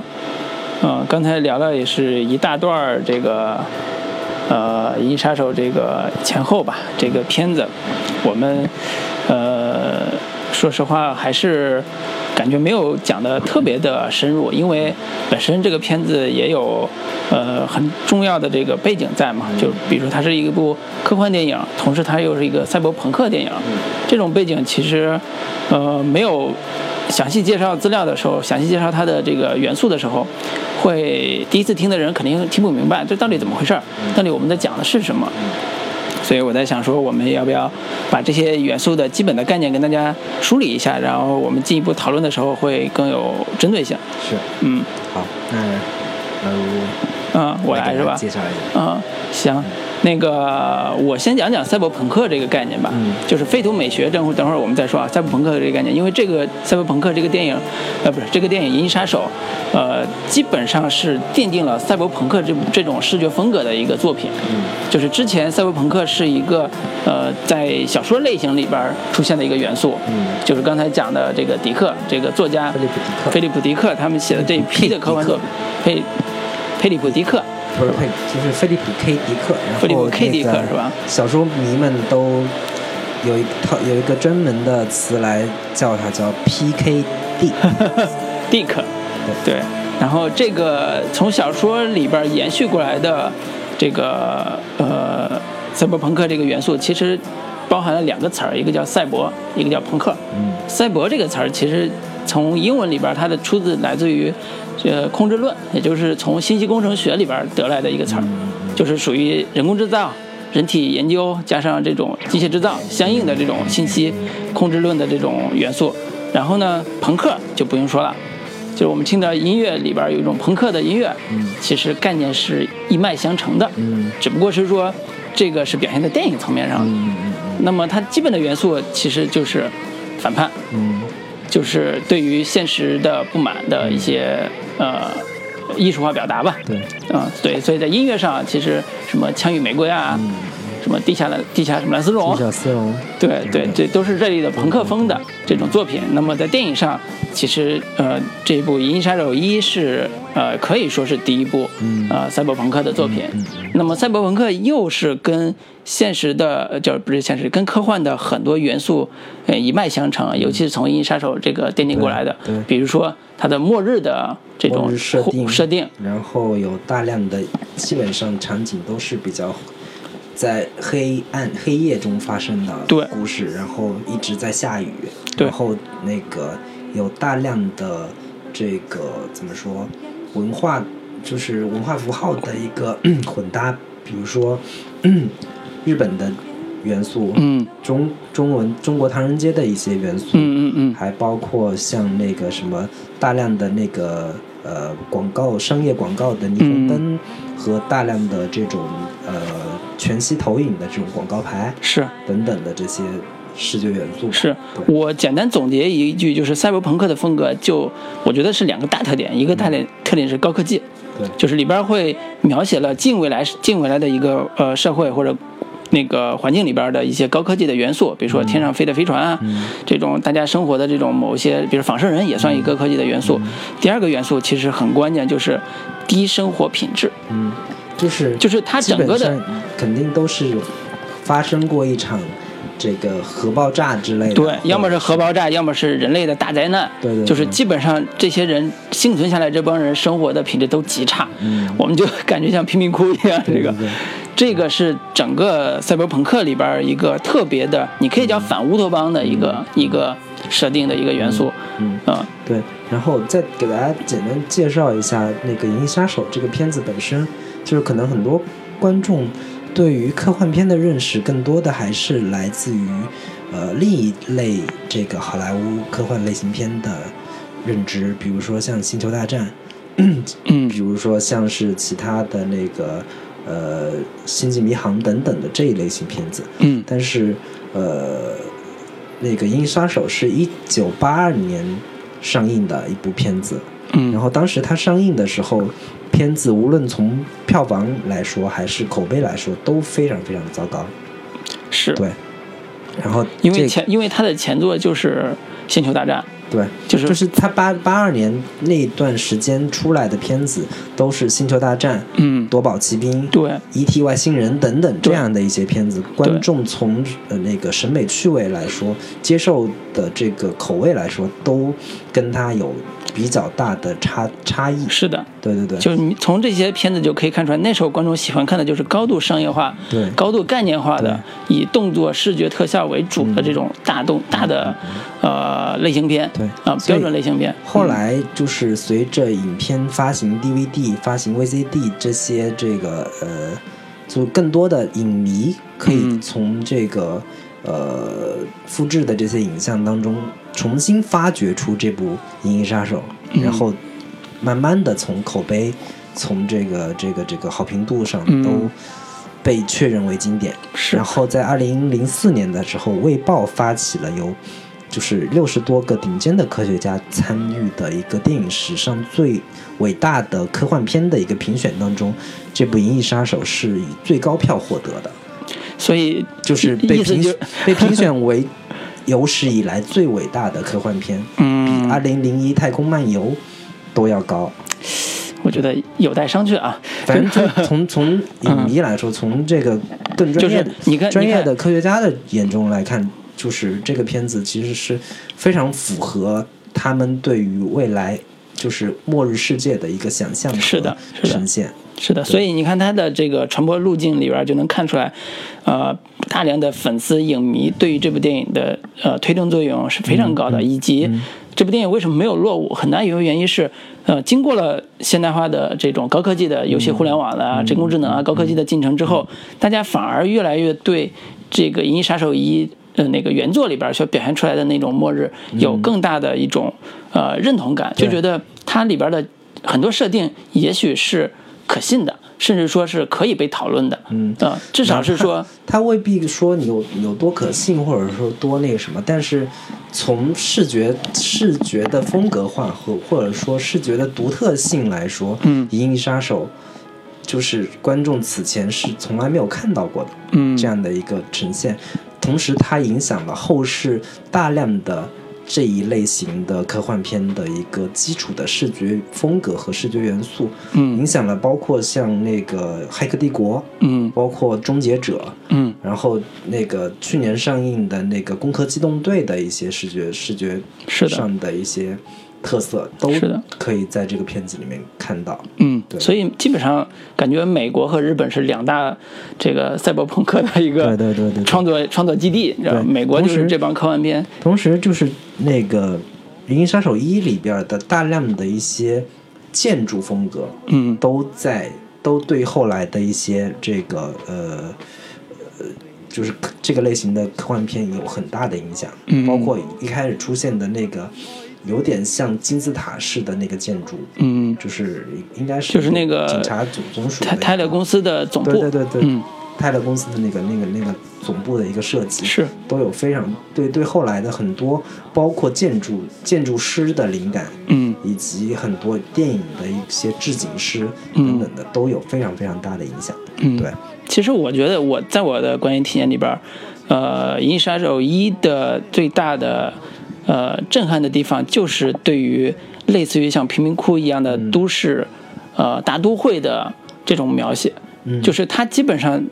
嗯，刚才聊了也是一大段儿这个，呃，《银翼杀手》这个前后吧，这个片子，我们呃，说实话还是感觉没有讲的特别的深入，因为本身这个片子也有呃很重要的这个背景在嘛，就比如它是一部科幻电影，同时它又是一个赛博朋克电影，这种背景其实呃没有。详细介绍资料的时候，详细介绍它的这个元素的时候，会第一次听的人肯定听不明白，这到底怎么回事儿？到底我们在讲的是什么？所以我在想说，我们要不要把这些元素的基本的概念跟大家梳理一下，然后我们进一步讨论的时候会更有针对性。是，嗯，好，那呃，嗯，我来是吧？介绍一下。嗯，行。那个，我先讲讲赛博朋克这个概念吧，就是废土美学。等会等会儿我们再说啊，赛博朋克这个概念，因为这个赛博朋克这个电影，呃，不是这个电影《银翼杀手》，呃，基本上是奠定了赛博朋克这这种视觉风格的一个作品。嗯，就是之前赛博朋克是一个呃在小说类型里边出现的一个元素。嗯，就是刚才讲的这个迪克这个作家，菲利普迪克，菲利普迪克他们写的这一批的科幻作品，*laughs* 佩佩利普迪克。不是佩，就是菲利普 K 迪克，然后 K 迪克是吧？小说迷们都有一套有一个专门的词来叫它，*laughs* 叫 PKD，迪克，对。然后这个从小说里边延续过来的这个呃赛博朋克这个元素，其实包含了两个词儿，一个叫赛博，一个叫朋克。嗯，赛博这个词儿其实从英文里边它的出自来自于。呃，控制论，也就是从信息工程学里边得来的一个词儿，就是属于人工制造、人体研究加上这种机械制造相应的这种信息控制论的这种元素。然后呢，朋克就不用说了，就是我们听的音乐里边有一种朋克的音乐，其实概念是一脉相承的，只不过是说这个是表现在电影层面上。那么它基本的元素其实就是反叛。就是对于现实的不满的一些呃艺术化表达吧。对，嗯，对，所以在音乐上，其实什么枪与玫瑰啊。什么地下的地下什么蓝丝绒？地下丝绒。对对，对都是这里的朋克风的这种作品。那么在电影上，其实呃，这一部《银翼杀手一》是呃可以说是第一部呃赛博朋克的作品。那么赛博朋克又是跟现实的，就是不是现实，跟科幻的很多元素呃一脉相承，尤其是从《银翼杀手》这个奠定过来的。对。比如说它的末日的这种设定，设定，然后有大量的，基本上场景都是比较。在黑暗黑夜中发生的故事，然后一直在下雨，然后那个有大量的这个怎么说文化，就是文化符号的一个混搭，比如说日本的元素，嗯，中中文中国唐人街的一些元素，嗯嗯嗯，还包括像那个什么大量的那个呃广告商业广告的霓虹灯和大量的这种呃。全息投影的这种广告牌是。等等的这些视觉元素。是我简单总结一句，就是赛博朋克的风格，就我觉得是两个大特点，一个大点特点是高科技，对，就是里边会描写了近未来近未来的一个呃社会或者那个环境里边的一些高科技的元素，比如说天上飞的飞船啊，这种大家生活的这种某些，比如仿生人也算一个科技的元素。第二个元素其实很关键，就是低生活品质。嗯。就是就是它整个的肯定都是发生过一场这个核爆炸之类的，对，要么是核爆炸，要么是人类的大灾难，对对，就是基本上这些人幸存下来，这帮人生活的品质都极差，嗯，我们就感觉像贫民窟一样，这个，这个是整个赛博朋克里边一个特别的，你可以叫反乌托邦的一个一个设定的一个元素，嗯，啊，对，然后再给大家简单介绍一下那个《银翼杀手》这个片子本身。就是可能很多观众对于科幻片的认识，更多的还是来自于呃另一类这个好莱坞科幻类型片的认知，比如说像《星球大战》，嗯，*clears throat* 比如说像是其他的那个呃《星际迷航》等等的这一类型片子，嗯，但是呃那个《银翼杀手》是一九八二年上映的一部片子，嗯，然后当时它上映的时候。片子无论从票房来说，还是口碑来说，都非常非常的糟糕。是对，然后因为前因为他的前作就是《星球大战》。对，就是就是他八八二年那段时间出来的片子，都是《星球大战》、嗯，夺宝奇兵、对、E.T. 外星人等等这样的一些片子，观众从呃那个审美趣味来说，接受的这个口味来说，都跟他有比较大的差差异。是的，对对对，就是你从这些片子就可以看出来，那时候观众喜欢看的就是高度商业化、对高度概念化的，以动作视觉特效为主的这种大动、大的呃类型片。对啊，标准类型片。后来就是随着影片发行 DVD、发行 VCD 这些这个呃，就更多的影迷可以从这个、呃复制的这些影像当中重新发掘出这部《银翼杀手》，嗯。然后慢慢的从口碑、从这个这个这个好评度上嗯。都被确认为经典。是。然后在二零零四年的时候，《卫报》发起了由就是六十多个顶尖的科学家参与的一个电影史上最伟大的科幻片的一个评选当中，这部《银翼杀手》是以最高票获得的，所以就是被评选 *laughs* 被评选为有史以来最伟大的科幻片，嗯比《二零零一太空漫游》都要高。我觉得有待商榷啊。反正从从从影迷来说，从这个更专业专业的科学家的眼中来看，就是这个片子其实是非常符合他们对于未来就是末日世界的一个想象是的是的呈现。是的，所以你看它的这个传播路径里边就能看出来，呃，大量的粉丝影迷对于这部电影的呃推动作用是非常高的，以及这部电影为什么没有落伍，很大一个原因是，呃，经过了现代化的这种高科技的游戏互联网啊、人工智能啊、高科技的进程之后，大家反而越来越对这个《银翼杀手一》。呃，那个原作里边所表现出来的那种末日，有更大的一种呃认同感，就觉得它里边的很多设定也许是可信的，甚至说是可以被讨论的。嗯，呃，至少是说，它未必说你有有多可信，或者说多那个什么，但是从视觉视觉的风格化和或者说视觉的独特性来说，嗯《银翼杀手》就是观众此前是从来没有看到过的，嗯这样的一个呈现。同时，它影响了后世大量的这一类型的科幻片的一个基础的视觉风格和视觉元素，嗯影响了包括像那个《骇客帝国》，嗯包括《终结者》，嗯然后那个去年上映的那个《攻壳机动队》的一些视觉视觉上的一些特色，都是的。可以在这个片子里面看到。嗯，对。所以基本上感觉美国和日本是两大这个赛博朋克的一个对对对对对。创作创作基地，你知道美国就是这帮科幻片，同时，就是那个《银翼杀手一》里边的大量的一些建筑风格，嗯。都在都对后来的一些这个呃呃，就是这个类型的科幻片有很大的影响，嗯。包括一开始出现的那个有点像金字塔式的那个建筑，嗯，就是应该是就是那个警察总总署泰泰勒公司的总部，对对对对，嗯，泰勒公司的那个那个那个总部的一个设计是。都有非常对对后来的很多包括建筑建筑师的灵感，嗯。以及很多电影的一些置景师嗯。等等的，都有非常非常大的影响。嗯，对，其实我觉得我在我的观影体验里边，呃，《银翼杀手一》的最大的呃震撼的地方，就是对于类似于像贫民窟一样的都市，呃大都会的这种描写，嗯。就是它基本上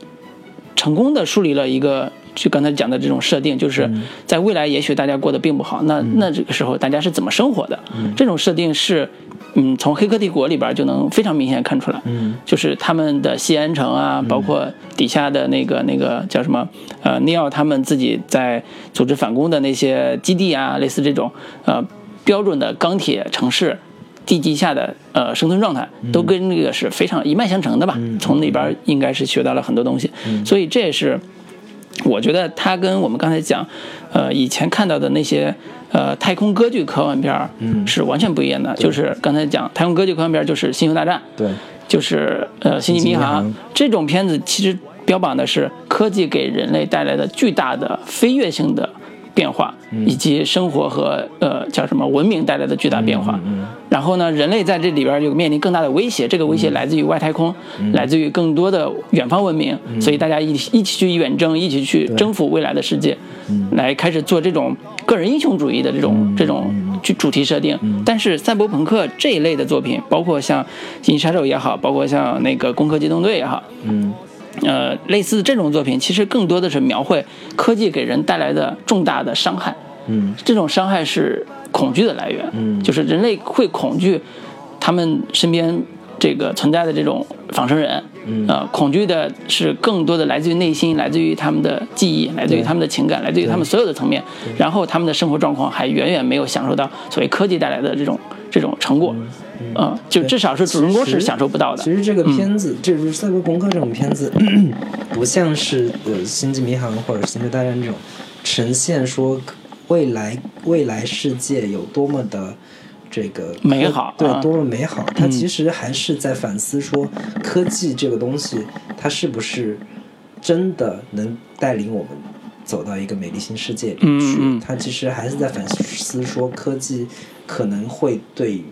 成功的树立了一个。就刚才讲的这种设定，就是嗯。在未来，也许大家过得并不好，那那这个时候大家是怎么生活的？嗯。这种设定是，嗯，从《黑客帝国》里边就能非常明显看出来。嗯就是他们的西安城啊，包括底下的那个那个叫什么呃尼奥他们自己在组织反攻的那些基地啊，类似这种呃标准的钢铁城市地基下的呃生存状态，都跟那个是非常一脉相承的吧。从里边应该是学到了很多东西，所以这也是。我觉得它跟我们刚才讲，呃，以前看到的那些呃太空歌剧科幻片儿嗯。是完全不一样的。就是刚才讲太空歌剧科幻片儿就是《星球大战》，对，就是呃《星际迷航》这种片子，其实标榜的是科技给人类带来的巨大的飞跃性的变化，以及生活和呃叫什么文明带来的巨大变化。然后呢，人类在这里边就面临更大的威胁，这个威胁来自于外太空，来自于更多的远方文明。所以大家一一起去远征，一起去征服未来的世界，来开始做这种个人英雄主义的这种这种主主题设定。但是赛博朋克这一类的作品，包括像《银翼杀手》也好，包括像那个《攻壳机动队》也好，嗯呃，类似这种作品，其实更多的是描绘科技给人带来的重大的伤害。嗯。这种伤害是恐惧的来源，嗯。就是人类会恐惧他们身边这个存在的这种仿生人，嗯。呃，恐惧的是更多的来自于内心，来自于他们的记忆，来自于他们的情感，来自于他们所有的层面，然后他们的生活状况还远远没有享受到所谓科技带来的这种这种成果，嗯、就至少是主人公是享受不到的其。实这个片子，这就是赛博朋克这种片子，*clears throat* 不像是呃《星际迷航》或者《星球大战》这种呈现说未来未来世界有多么的这个美好对啊，多么美好。它其实还是在反思说，科技这个东西，它是不是真的能带领我们走到一个美丽新世界里去？它其实还是在反思说，科技可能会对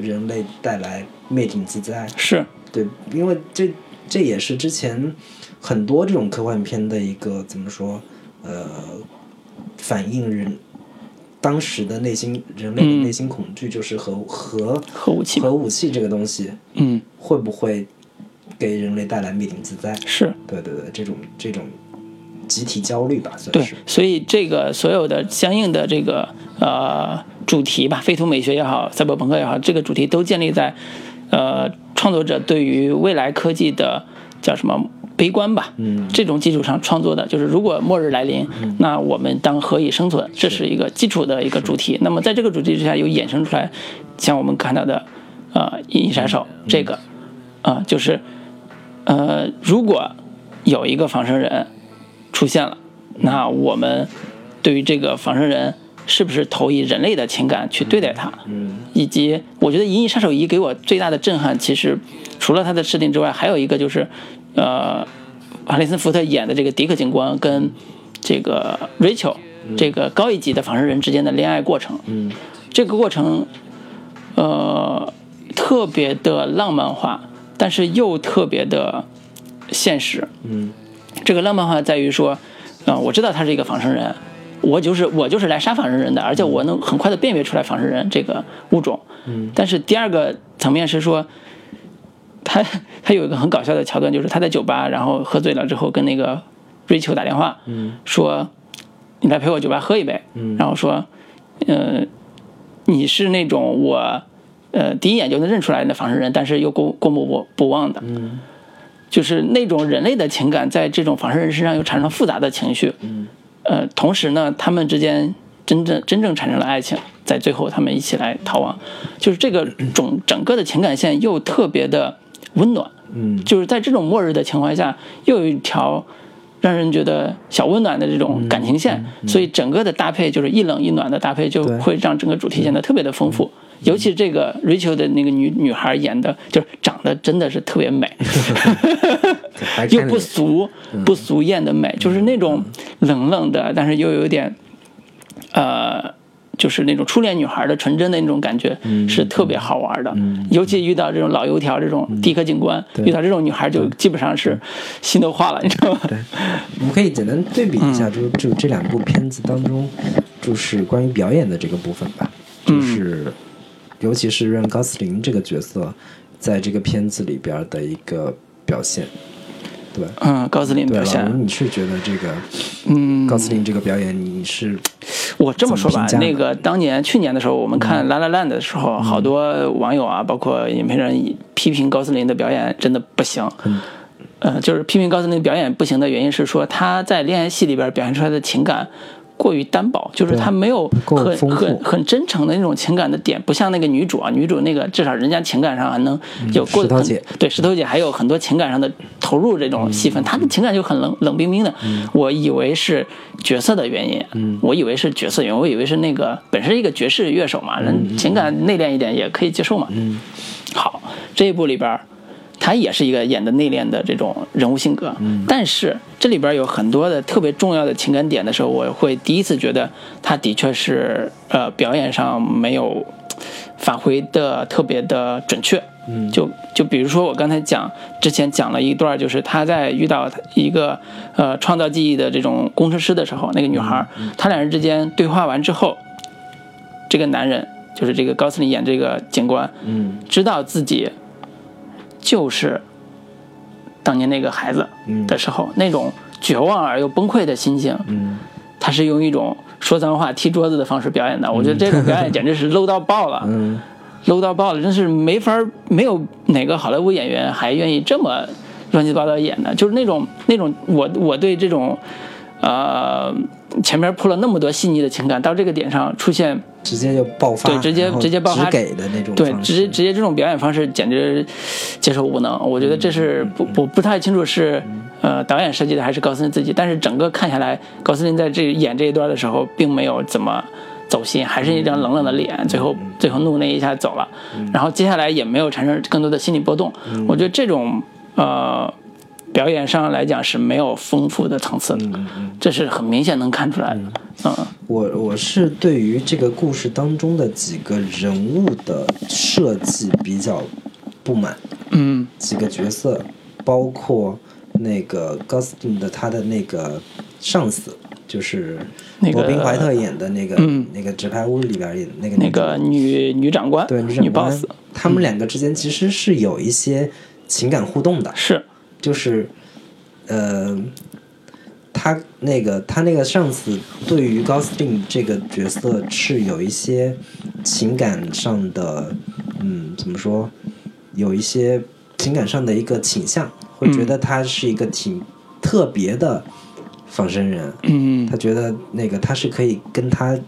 人类带来灭顶之灾。是，对，因为这这也是之前很多这种科幻片的一个怎么说，呃，反映人当时的内心人类的嗯内心恐惧，就是核核核武器核武器这个东西嗯，会不会给人类带来灭顶之灾？是。对对对，这种这种集体焦虑吧，算对是。，所以这个所有的相应的这个呃主题吧，废土美学也好，赛博朋克也好，这个主题都建立在呃创作者对于未来科技的叫什么悲观吧，嗯这种基础上创作的，就是如果末日来临，那我们当何以生存？这是一个基础的一个主题。那么在这个主题之下，又衍生出来像我们看到的呃《银翼杀手》这个啊、就是呃，如果有一个仿生人出现了，那我们对于这个仿生人是不是投以人类的情感去对待他？嗯以及我觉得《银翼杀手一》给我最大的震撼，其实除了它的设定之外，还有一个就是，呃，哈里森福特演的这个迪克警官跟这个 Rachel 这个高一级的仿生人之间的恋爱过程。嗯这个过程，呃，特别的浪漫化，但是又特别的现实。嗯这个浪漫化在于说，啊、我知道他是一个仿生人，我就是我就是来杀仿生人的，而且我能很快的辨别出来仿生人这个物种。嗯。但是第二个层面是说，他 *laughs* 他有一个很搞笑的桥段，就是他在酒吧，然后喝醉了之后跟那个瑞秋打电话，嗯。说你来陪我酒吧喝一杯，嗯。然后说，呃，你是那种我呃第一眼就能认出来的仿生人，但是又过过目不不忘的，嗯。就是那种人类的情感在这种仿生人身上又产生了复杂的情绪，嗯呃，同时呢，他们之间真正真正产生了爱情，在最后他们一起来逃亡，就是这个种 *clears throat* 整个的情感线又特别的温暖，嗯。就是在这种末日的情况下，又有一条让人觉得小温暖的这种感情线，所以整个的搭配就是一冷一暖的搭配，就会让整个主题显得特别的丰富。尤其这个 Rachel 的那个女女孩演的，就是长得真的是特别美，*laughs* 又不俗不俗艳的美，就是那种冷冷的，但是又有点，呃，就是那种初恋女孩的纯真的那种感觉，是特别好玩的。尤其遇到这种老油条这种迪克警官，遇到这种女孩就基本上是心都化了，你知道吗？对，我们可以简单对比一嗯。下，就就这两部片子当中，就是关于表演的这个部分吧，嗯。就是尤其是让·高斯林这个角色在这个片子里边的一个表现，对吧？嗯，高司令，表现，，你是觉得这个嗯，高斯林这个表演，你是我这么说吧，那个当年去年的时候，我们看《拉拉烂》的时候，好多网友啊，包括影评人批评高司令的表演真的不行。呃，就是批评高司令表演不行的原因是说他在恋爱戏里边表现出来的情感过于单薄，就是他没有很很很真诚的那种情感的点，不像那个女主啊，女主那个至少人家情感上还能有过很石头姐对石头姐还有很多情感上的投入这种戏份，她的情感就很冷冷冰冰的。我以为是角色的原因，我以为是角色原因，我以为是那个本身一个爵士乐手嘛，人情感内敛一点也可以接受嘛。好，这一部里边儿他也是一个演的内敛的这种人物性格，但是这里边有很多的特别重要的情感点的时候，我会第一次觉得他的确是呃表演上没有发挥的特别的准确。嗯，就就比如说我刚才讲之前讲了一段，就是他在遇到一个呃创造记忆的这种工程师的时候，那个女孩，他两人之间对话完之后，这个男人就是这个高斯林演这个警官，嗯。知道自己就是当年那个孩子嗯的时候，那种绝望而又崩溃的心情，嗯他是用一种说脏话、踢桌子的方式表演的。我觉得这种表演简直是 low 到爆了。*laughs* 嗯 low 到爆了，真是没法，没有哪个好莱坞演员还愿意这么乱七八糟演的，就是那种那种我我对这种，呃，前面铺了那么多细腻的情感，到这个点上出现，直接就爆发，对直接直接爆发只给的那种对，直接直接这种表演方式简直接受无能。我觉得这是不不不太清楚是呃导演设计的还是高斯林自己，但是整个看下来，高斯林在这演这一段的时候，并没有怎么。走心，还是一张冷冷的脸，最后最后怒那一下走了，然后接下来也没有产生更多的心理波动。我觉得这种呃表演上来讲是没有丰富的层次的，这是很明显能看出来的。嗯。我我是对于这个故事当中的几个人物的设计比较不满，嗯。几个角色，包括那个高斯汀的他的那个上司，就是那个罗宾怀特演的那个、嗯。那个纸牌屋里边演的那个那个女女长官，对女长官。boss 他们两个之间其实是有一些情感互动的，是就是呃，他那个他那个上司对于高斯汀这个角色是有一些情感上的，嗯，怎么说，有一些情感上的一个倾向，会觉得他是一个挺特别的仿生人，嗯。他觉得那个他是可以跟他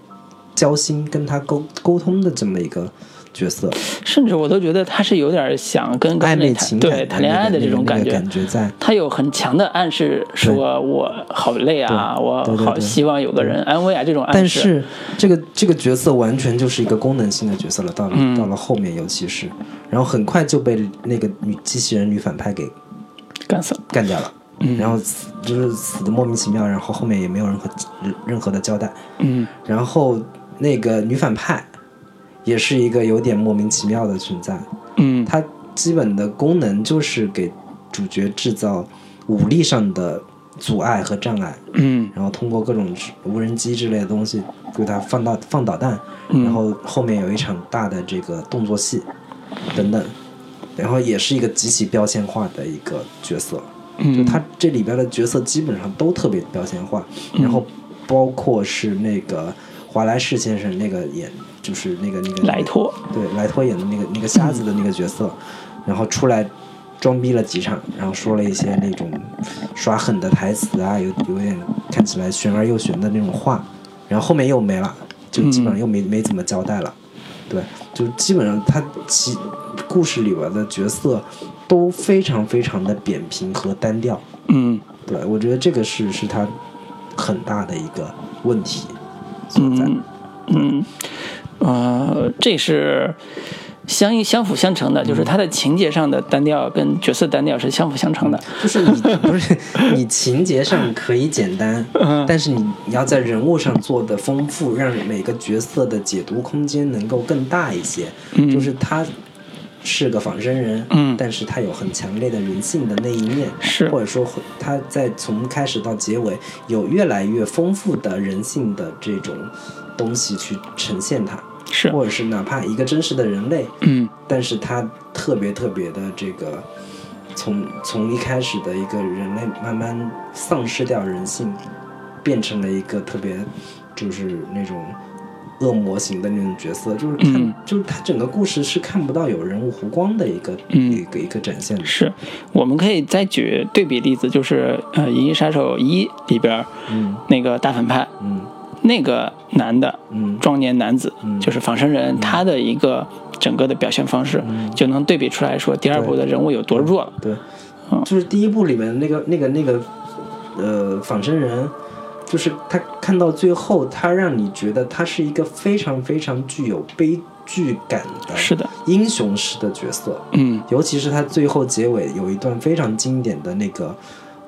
交心、跟他沟沟通的这么一个角色，甚至我都觉得他是有点想跟暧昧情感对谈恋爱的这种那个觉。感觉在。他有很强的暗示，说我好累啊，我好希望有个人安慰啊，这种暗示。但是这个这个角色完全就是一个功能性的角色了，到了、嗯。到了后面，尤其是，然后很快就被那个女机器人女反派给干死了。干掉了，嗯。然后死就是死的莫名其妙，然后后面也没有任何任何的交代，嗯。然后那个女反派也是一个有点莫名其妙的存在，嗯。它基本的功能就是给主角制造武力上的阻碍和障碍，嗯。然后通过各种无人机之类的东西给他放到放导弹，嗯。然后后面有一场大的这个动作戏等等，然后也是一个极其标签化的一个角色，就嗯，他这里边的角色基本上都特别标签化，嗯。然后包括是那个华莱士先生那个演就是那个那个莱托，对莱托演的那个那个瞎子的那个角色，然后出来装逼了几场，然后说了一些那种耍狠的台词啊，有有点看起来玄而又玄的那种话，然后后面又没了，就基本上又没、没怎么交代了。对，就基本上他其故事里边的角色都非常非常的扁平和单调。嗯对我觉得这个是是他很大的一个问题所在。嗯嗯，呃，这是相相辅相成的，就是它的情节上的单调跟角色单调是相辅相成的。就是你不是你情节上可以简单，*laughs* 嗯但是你你要在人物上做的丰富，让每个角色的解读空间能够更大一些。嗯就是他是个仿生人，嗯但是他有很强烈的人性的那一面，是或者说他在从开始到结尾有越来越丰富的人性的这种东西去呈现它，是，或者是哪怕一个真实的人类，嗯。但是他特别特别的这个，从从一开始的一个人类慢慢丧失掉人性，变成了一个特别就是那种恶魔型的那种角色，就是看、嗯。就是他整个故事是看不到有人物弧光的一个、嗯。一个一个展现的。是，我们可以再举对比例子，就是呃《银翼杀手一》里边嗯。那个大反派，嗯那个男的嗯。壮年男子，嗯。就是仿生人，他的一个整个的表现方式，就能对比出来说第二部的人物有多弱了。对。嗯，就是第一部里面那个那个那个呃仿生人，就是他看到最后，他让你觉得他是一个非常非常具有悲剧感的，是的，英雄式的角色。嗯。尤其是他最后结尾有一段非常经典的那个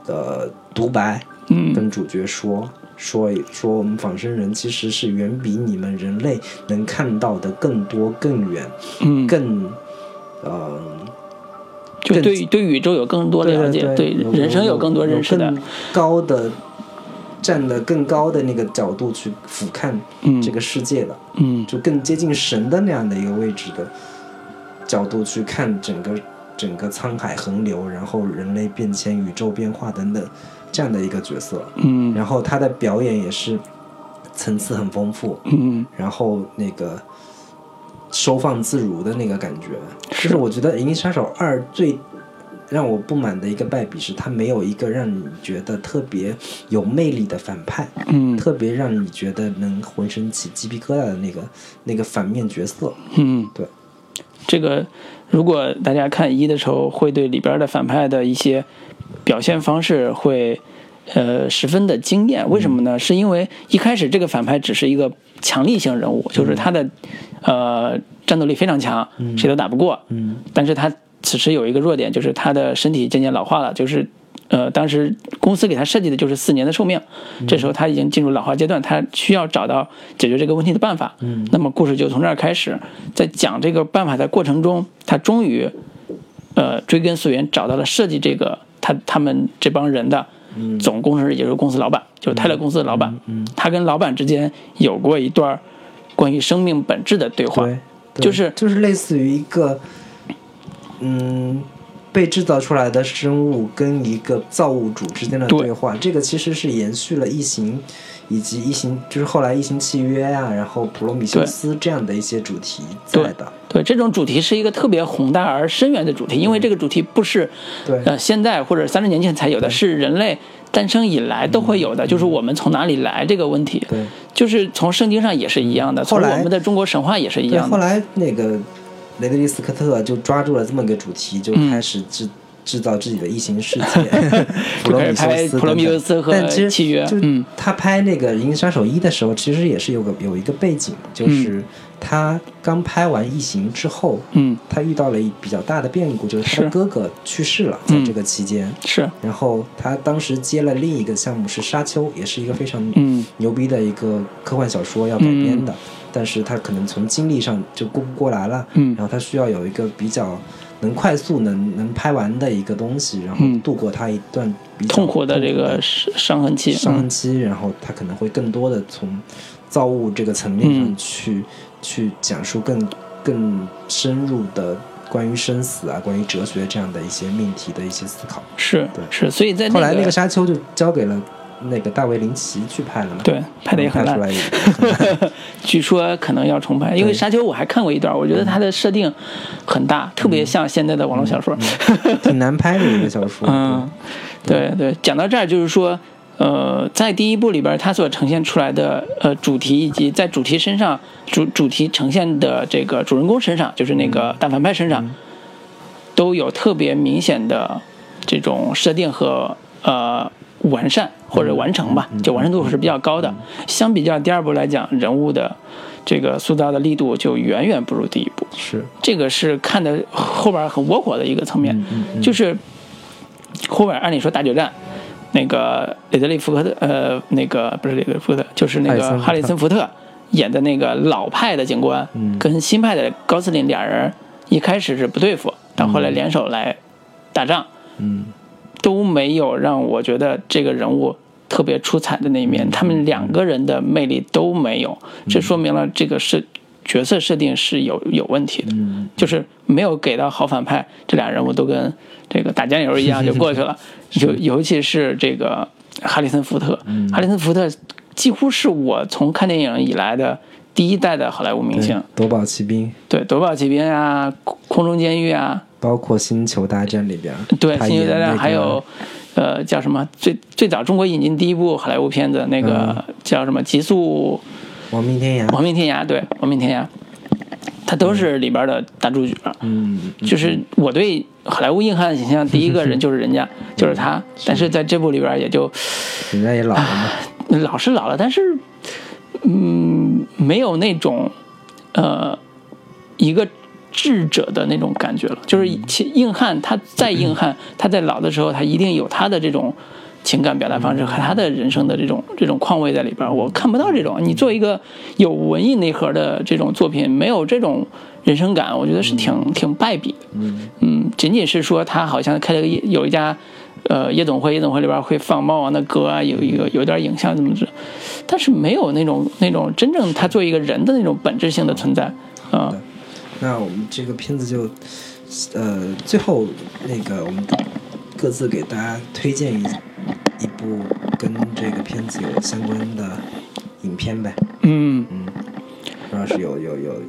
呃独白，嗯。跟主角说说说我们仿生人其实是远比你们人类能看到的更多、更远、嗯，更呃就对对宇宙有更多的了解，对对人生有更多认识的。有，更高的站的更高的那个角度去俯瞰嗯。这个世界的，嗯。就更接近神的那样的一个位置的角度去看整个整个沧海横流，然后人类变迁、宇宙变化等等这样的一个角色。嗯。然后他的表演也是层次很丰富，嗯。然后那个收放自如的那个感觉，是。就是我觉得《银翼杀手二》最让我不满的一个败笔是，他没有一个让你觉得特别有魅力的反派，嗯。特别让你觉得能浑身起鸡皮疙瘩的那个那个反面角色。嗯，对，这个如果大家看一的时候，会对里边的反派的一些表现方式会呃十分的惊艳。为什么呢？是因为一开始这个反派只是一个强力型人物，就是他的呃战斗力非常强，谁都打不过。嗯但是他此时有一个弱点，就是他的身体渐渐老化了，就是呃，当时公司给他设计的就是四年的寿命，这时候他已经进入老化阶段，他需要找到解决这个问题的办法。嗯那么故事就从这儿开始，在讲这个办法的过程中，他终于呃追根溯源找到了设计这个他他们这帮人的嗯总工程师，也就是公司老板，就是泰勒公司的老板。嗯，他跟老板之间有过一段关于生命本质的对话。对，就是就是类似于一个嗯。被制造出来的生物跟一个造物主之间的对对话，这个其实是延续了异形，以及异形就是后来异形契约啊，然后普罗米修斯这样的一些主题在的。对，这种主题是一个特别宏大而深远的主题，因为这个主题不是对。呃现在或者三十年前才有的，是人类诞生以来都会有的，就是我们从哪里来这个问题，对。就是从圣经上也是一样的，从来我们的中国神话也是一，样的。后来那个雷德利·斯科特就抓住了这么个主题，就嗯。开始制、制造自己的异形世界，*laughs* 普罗米修斯普罗米修斯和契约就嗯。他拍那个《银翼杀手一》的时候，其实也是有个有一个背景，就是他刚拍完《异形》之后，嗯，他遇到了一比较大的变故，就是他的哥哥去世了，在嗯这个期间。是，然后他当时接了另一个项目是《沙丘》，也是一个非常嗯。牛逼的一个科幻小说要改编的，但是他可能从精力上就顾不过来了，嗯。然后他需要有一个比较能快速能能拍完的一个东西，然后嗯度过他一段比较痛苦的这个伤伤痕期。嗯。伤痕期，然后他可能会更多的从造物这个层面上嗯。去、去讲述更更深入的关于生死啊、关于哲学这样的一些命题的一些思考。是对是，所以在后来那个个沙丘就交给了那个大卫林奇去拍了嘛，对拍的也很烂。*laughs* 据说可能要重拍，因为沙丘我还看过一段，我觉得它的设定很大，特别像现在的网络小说。挺难拍的一个小说。*laughs* 嗯，对对，讲到这儿就是说，呃，在第一部里边，它所呈现出来的呃主题，以及在主题身上主主题呈现的这个主人公身上，就是那个大反派身上，都有特别明显的这种设定和呃完善或者完成吧，就完成度是比较高的。相比较第二部来讲，人物的这个塑造的力度就远远不如第一部。是，这个是看的后边很窝火的一个层面，就是后边按理说大决战，那个雷德利·福克特，呃，那个不是雷德利·福克特，就是那个哈哈里森·福特演的那个老派的警官，嗯跟新派的高司令俩人一开始是不对付，但后来联手来打仗，嗯都没有让我觉得这个人物特别出彩的那一面，他们两个人的魅力都没有，这说明了这个是角色设定是有有问题的，嗯就是没有给到好反派，这俩人物都跟这个打酱油一样就过去了，*laughs* 尤尤其是这个哈里森福特，哈里森福特几乎是我从看电影以来的第一代的好莱坞明星，夺宝奇兵，对《夺宝奇兵》啊，《空空中监狱》啊，包括星球大战里边，对，星球大战还有，呃，叫什么？最最早中国引进第一部好莱坞片子，那个叫什么《极速亡命天涯，亡命天涯》？对，《亡命天涯》，他都是里边的大主角。嗯，就是我对好莱坞硬汉的形象，第一个人 *laughs* 就是人家，就是他。但是在这部里边也就人家也老了嘛，老是老了，但是嗯，没有那种呃一个智者的那种感觉了。就是其硬汉，他再硬汉，*clears throat* 他在老的时候，他一定有他的这种情感表达方式和他的人生的这种这种况味在里边。我看不到这种，你做一个有文艺内核的这种作品，没有这种人生感，我觉得是挺挺败笔。的。嗯。嗯，仅仅是说他好像开了个夜有一家，呃夜总会，夜总会里边会放猫王的歌啊，有一个有点影像怎么着，但是没有那种那种真正他作为一个人的那种本质性的存在。啊、对那我们这个片子就，呃，最后那个我们各自给大家推荐一一部跟这个片子有相关的影片呗。嗯，嗯，主要是有有有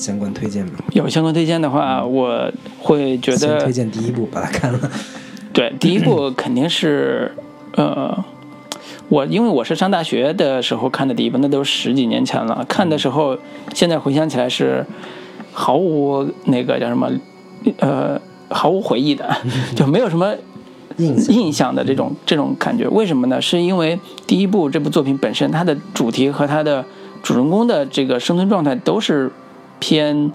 相关推荐吗？有相关推荐的话，我会觉得推荐第一部，把它看了。*laughs* 对第一部肯定是呃。我因为我是上大学的时候看的第一部，那都十几年前了。看的时候，现在回想起来是毫无那个叫什么，呃，毫无回忆的，*laughs* 就没有什么印印象的这种这种感觉。为什么呢？是因为第一部这部作品本身，它的主题和它的主人公的这个生存状态都是偏，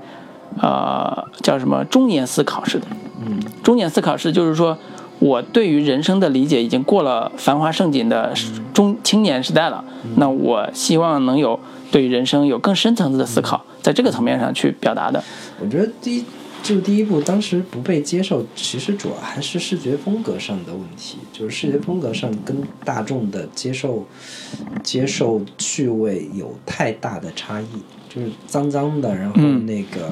呃，叫什么中年思考式的。嗯中年思考式就是说，我对于人生的理解已经过了繁华盛景的中青年时代了。那我希望能有对于人生有更深层次的思考，在这个层面上去表达的。我觉得第一就第一部当时不被接受，其实主要还是视觉风格上的问题，就是视觉风格上跟大众的接受接受趣味有太大的差异，就是脏脏的，然后嗯那个。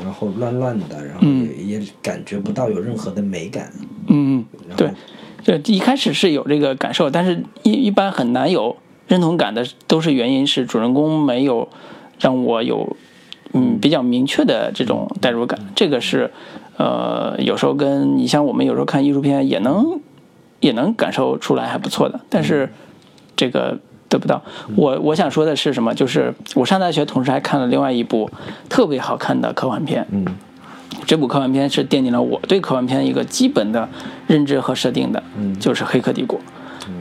然后乱乱的，然后嗯也、也感觉不到有任何的美感。嗯，对，这一开始是有这个感受，但是一一般很难有认同感的，都是原因是主人公没有让我有嗯比较明确的这种代入感。这个是呃有时候跟你像我们有时候看艺术片也能也能感受出来还不错的，但是这个。得不到，我我想说的是什么？就是我上大学，同时还看了另外一部特别好看的科幻片，嗯这部科幻片是奠定了我对科幻片一个基本的认知和设定的，嗯就是《黑客帝国》。嗯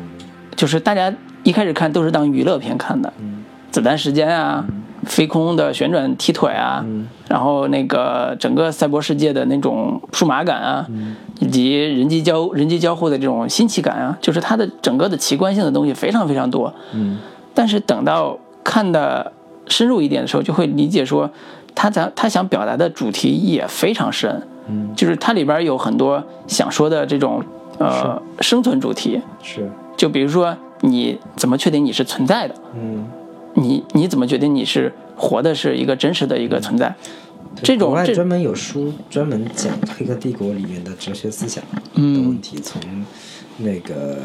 就是大家一开始看都是当娱乐片看的，嗯子弹时间啊，飞空的旋转踢腿啊，嗯。然后那个整个赛博世界的那种数码感啊，嗯以及人机交人机交互的这种新奇感啊，就是它的整个的奇观性的东西非常非常多。嗯。但是等到看的深入一点的时候，就会理解说，他想他想表达的主题也非常深，嗯，就是它里边有很多想说的这种呃生存主题，是。就比如说你怎么确定你是存在的，嗯。你你怎么决定你是活的是一个真实的一个存在？这种这国外专门有书专门讲《黑客帝国》里面的哲学思想的嗯问题，从那个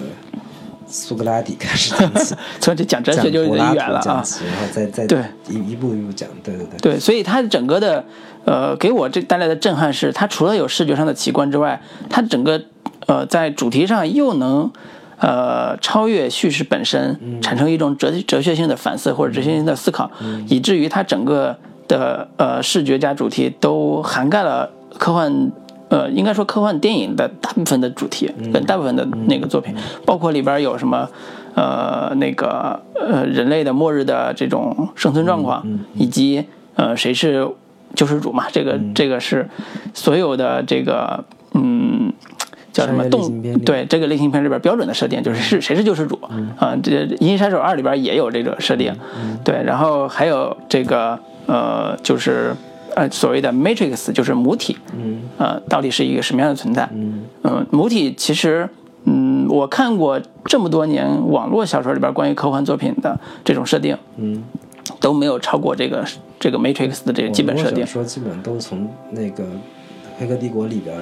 苏格拉底开始讲起，*laughs* 从这讲哲学就有点远了啊。讲起，然后再再对一一步一步讲，对对对，对，所以它整个的，呃，给我这带来的震撼是，它除了有视觉上的奇观之外，它整个呃在主题上又能呃超越叙事本身，产生一种哲哲学性的反思或者哲学性的思考，以至于它整个的呃视觉加主题都涵盖了科幻。呃，应该说科幻电影的大部分的主题跟大部分的那个作品，包括里边有什么，呃，那个呃人类的末日的这种生存状况，以及呃谁是救世主嘛，这个这个是所有的这个嗯。叫什么动对这个类型片里边标准的设定就是是谁是救世主啊？这《银翼杀手二》里边也有这个设定，对，然后还有这个呃，就是呃所谓的 Matrix，就是母体，嗯呃，到底是一个什么样的存在？嗯嗯，母体其实，嗯，我看过这么多年网络小说里边关于科幻作品的这种设定，嗯，都没有超过这个这个 Matrix 的这个基本设定说基本都从那个《黑客帝国》里边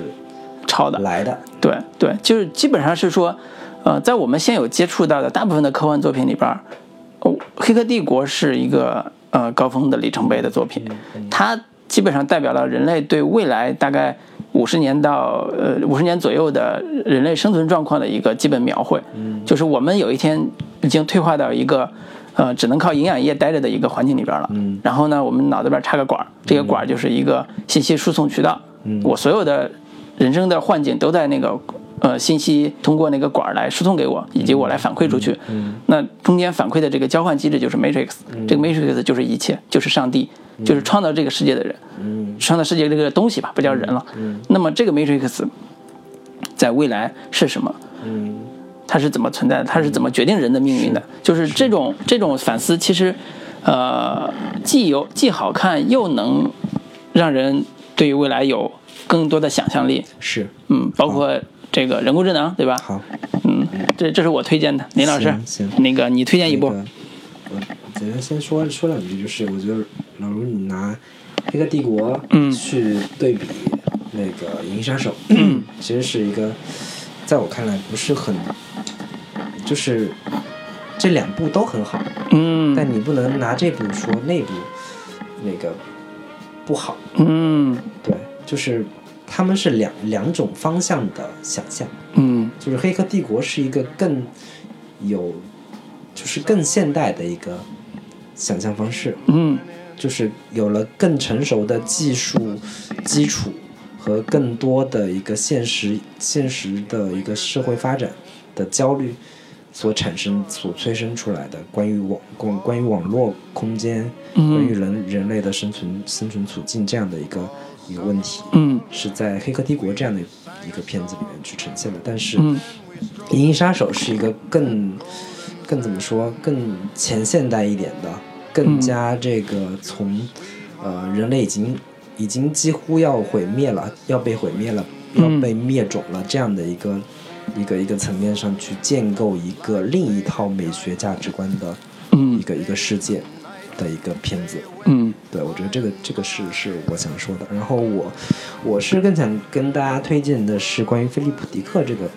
抄的。来的，对对，就是基本上是说，呃，在我们现有接触到的大部分的科幻作品里边儿，哦，《黑客帝国》是一个呃高峰的里程碑的作品，它基本上代表了人类对未来大概五十年到呃五十年左右的人类生存状况的一个基本描绘。就是我们有一天已经退化到一个呃只能靠营养液待着的一个环境里边了。嗯然后呢，我们脑子边插个管儿，这个管儿就是一个信息输送渠道。嗯我所有的人生的幻境都在那个呃信息通过那个管儿来输送给我，以及我来反馈出去。嗯那中间反馈的这个交换机制就是 Matrix，、这个 Matrix 就是一切，就是上帝就是创造这个世界的人，嗯创造世界这个东西吧，不叫人了。嗯那么这个 Matrix 在未来是什么？嗯它是怎么存在的？它是怎么决定人的命运的？就是这种这种反思，其实，呃，既有既好看，又能让人对于未来有更多的想象力。是嗯，包括这个人工智能，对吧？好。嗯，这这是我推荐的。林老师行，行那个你推荐一部那？个我简单先说说两句，就是我觉得老卢你拿《黑客帝国》嗯去对比那个《银翼杀手》，嗯 *clears throat* 其实是一个在我看来不是很，就是这两部都很好，嗯但你不能拿这部说那部那个不好，嗯对，就是他们是两两种方向的想象。嗯。就是《黑客帝国》是一个更有，就是更现代的一个想象方式，嗯。就是有了更成熟的技术基础和更多的一个现实现实的一个社会发展的焦虑所产生、所催生出来的关于网关关于网络空间、嗯。关于人人类的生存生存处境这样的一个一个问题。嗯。是在《黑客帝国》这样的一个片子里面去呈现的，但是嗯《银翼杀手》是一个更更怎么说更前现代一点的，更加这个从呃人类已经已经几乎要毁灭了，要被毁灭了，要嗯被灭种了这样的一个一个一个层面上去建构一个另一套美学价值观的一嗯个一个世界的一个片子。嗯对，我觉得这个这个是是我想说的。然后我我是更想跟大家推荐的是关于菲利普·迪克这个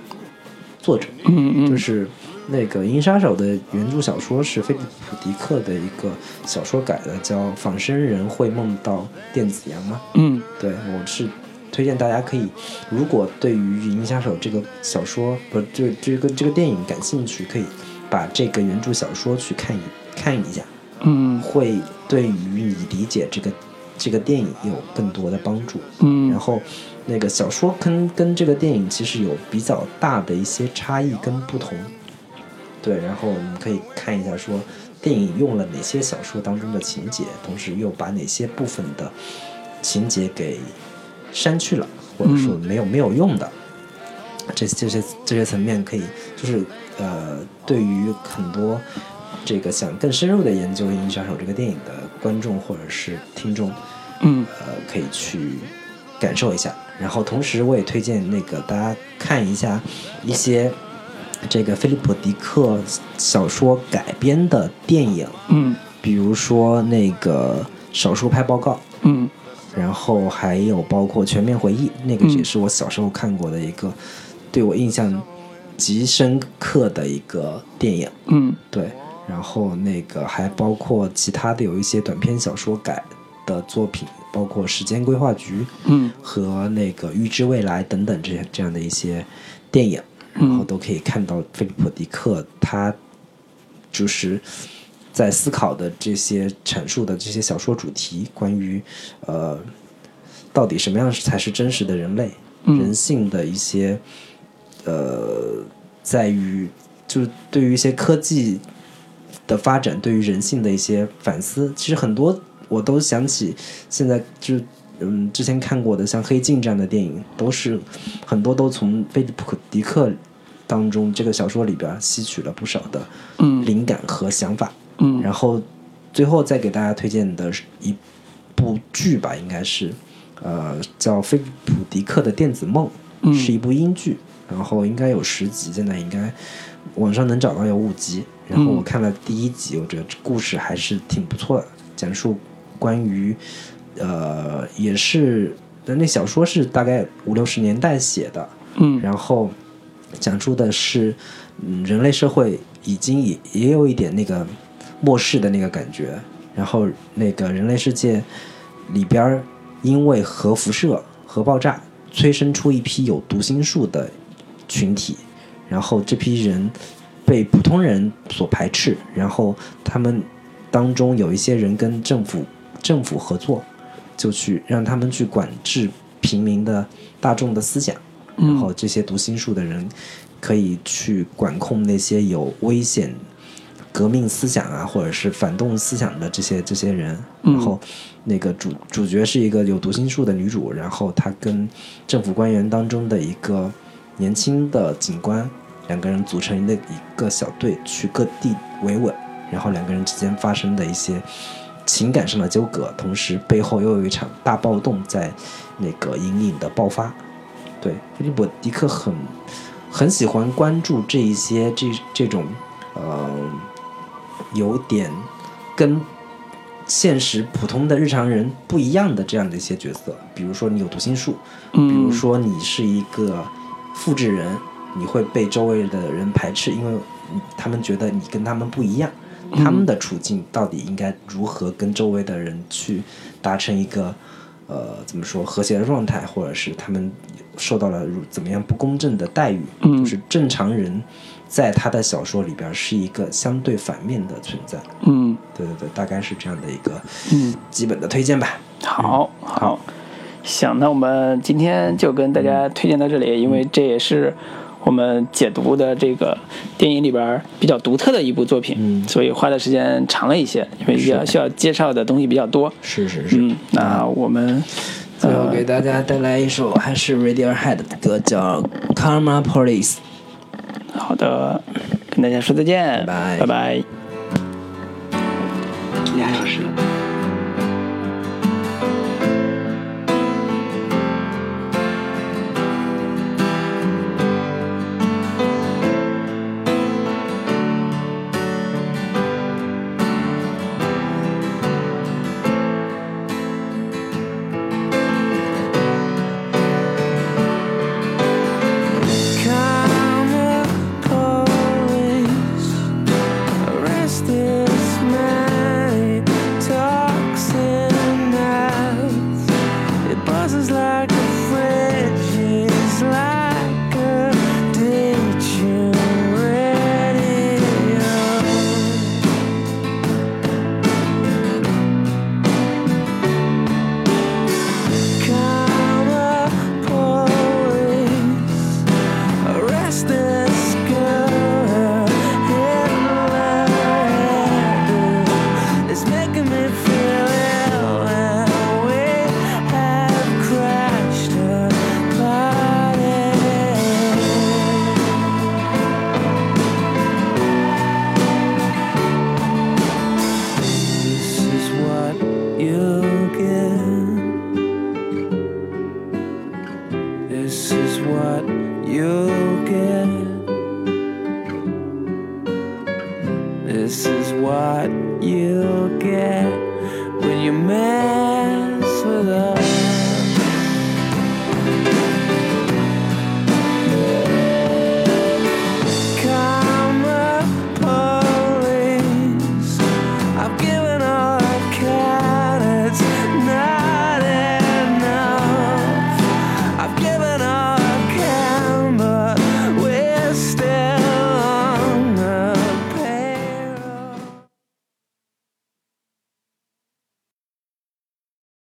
作者，嗯嗯，就是那个《银翼杀手》的原著小说是菲利普·迪克的一个小说改的，叫《仿生人会梦到电子羊》吗？嗯对，我是推荐大家可以，如果对于《银翼杀手》这个小说不是这这个这个电影感兴趣，可以把这个原著小说去看一看一下。嗯会对于你理解这个这个电影有更多的帮助。嗯然后，那个小说跟跟这个电影其实有比较大的一些差异跟不同。对，然后你可以看一下说电影用了哪些小说当中的情节，同时又把哪些部分的情节给删去了，或者说没有没有用的。这这些这些层面可以，就是呃，对于很多这个想更深入的研究《银翼杀手》这个电影的观众或者是听众，嗯。呃，可以去感受一下。然后同时，我也推荐那个大家看一下一些这个菲利普·迪克小说改编的电影，嗯。比如说那个《少数派报告》，嗯。然后还有包括《全面回忆》，那个嗯。也是我小时候看过的一个对我印象极深刻的一个电影。嗯。对，然后那个还包括其他的有一些短篇小说改的作品，包括《时间规划局》嗯。和那个《预知未来》等等这些这样的一些电影，然后都可以看到菲利普·迪克他就是在思考的这些阐述的这些小说主题，关于呃到底什么样才是真实的人类，嗯。人性的一些呃，在于就是对于一些科技的发展，对于人性的一些反思，其实很多我都想起，现在就嗯之前看过的像《黑镜》这样的电影，都是很多都从菲利普·迪克当中这个小说里边吸取了不少的嗯灵感和想法。嗯然后最后再给大家推荐的是一部剧吧，应该是呃叫《菲利普·迪克的电子梦》，嗯是一部英剧，然后应该有十集，现在应该网上能找到有五集。然后我看了第一集，我觉得这故事还是挺不错的，讲述关于呃也是那小说是大概五六十年代写的，嗯。然后讲述的是，嗯，人类社会已经也也有一点那个末世的那个感觉，然后那个人类世界里边儿因为核辐射、核爆炸催生出一批有读心术的群体，然后这批人被普通人所排斥，然后他们当中有一些人跟政府政府合作，就去让他们去管制平民的大众的思想。然后这些读心术的人可以去管控那些有危险革命思想啊，或者是反动思想的这些这些人，然后那个主主角是一个有读心术的女主，然后她跟政府官员当中的一个年轻的警官，两个人组成的一个小队去各地维稳，然后两个人之间发生的一些情感上的纠葛，同时背后又有一场大暴动在那个隐隐的爆发。对，菲利普迪克很很喜欢关注这一些这这种呃有点跟现实普通的日常人不一样的这样的一些角色，比如说你有读心术，比如说你是一个复制人，你会被周围的人排斥，因为他们觉得你跟他们不一样，他们的处境到底应该如何跟周围的人去达成一个呃怎么说和谐的状态，或者是他们。受到了怎么样不公正的待遇？就是正常人，在他的小说里边是一个相对反面的存在。嗯，对对对，大概是这样的一个嗯基本的推荐吧。好，好，行，那我们今天就跟大家推荐到这里，因为这也是我们解读的这个电影里边比较独特的一部作品，所以花的时间长了一些，因为要需要介绍的东西比较多。是是是。嗯，那我们。最后给大家带来一首还是 Radiohead 的歌，叫《Karma Police》。好的，跟大家说再见，拜拜拜。俩小时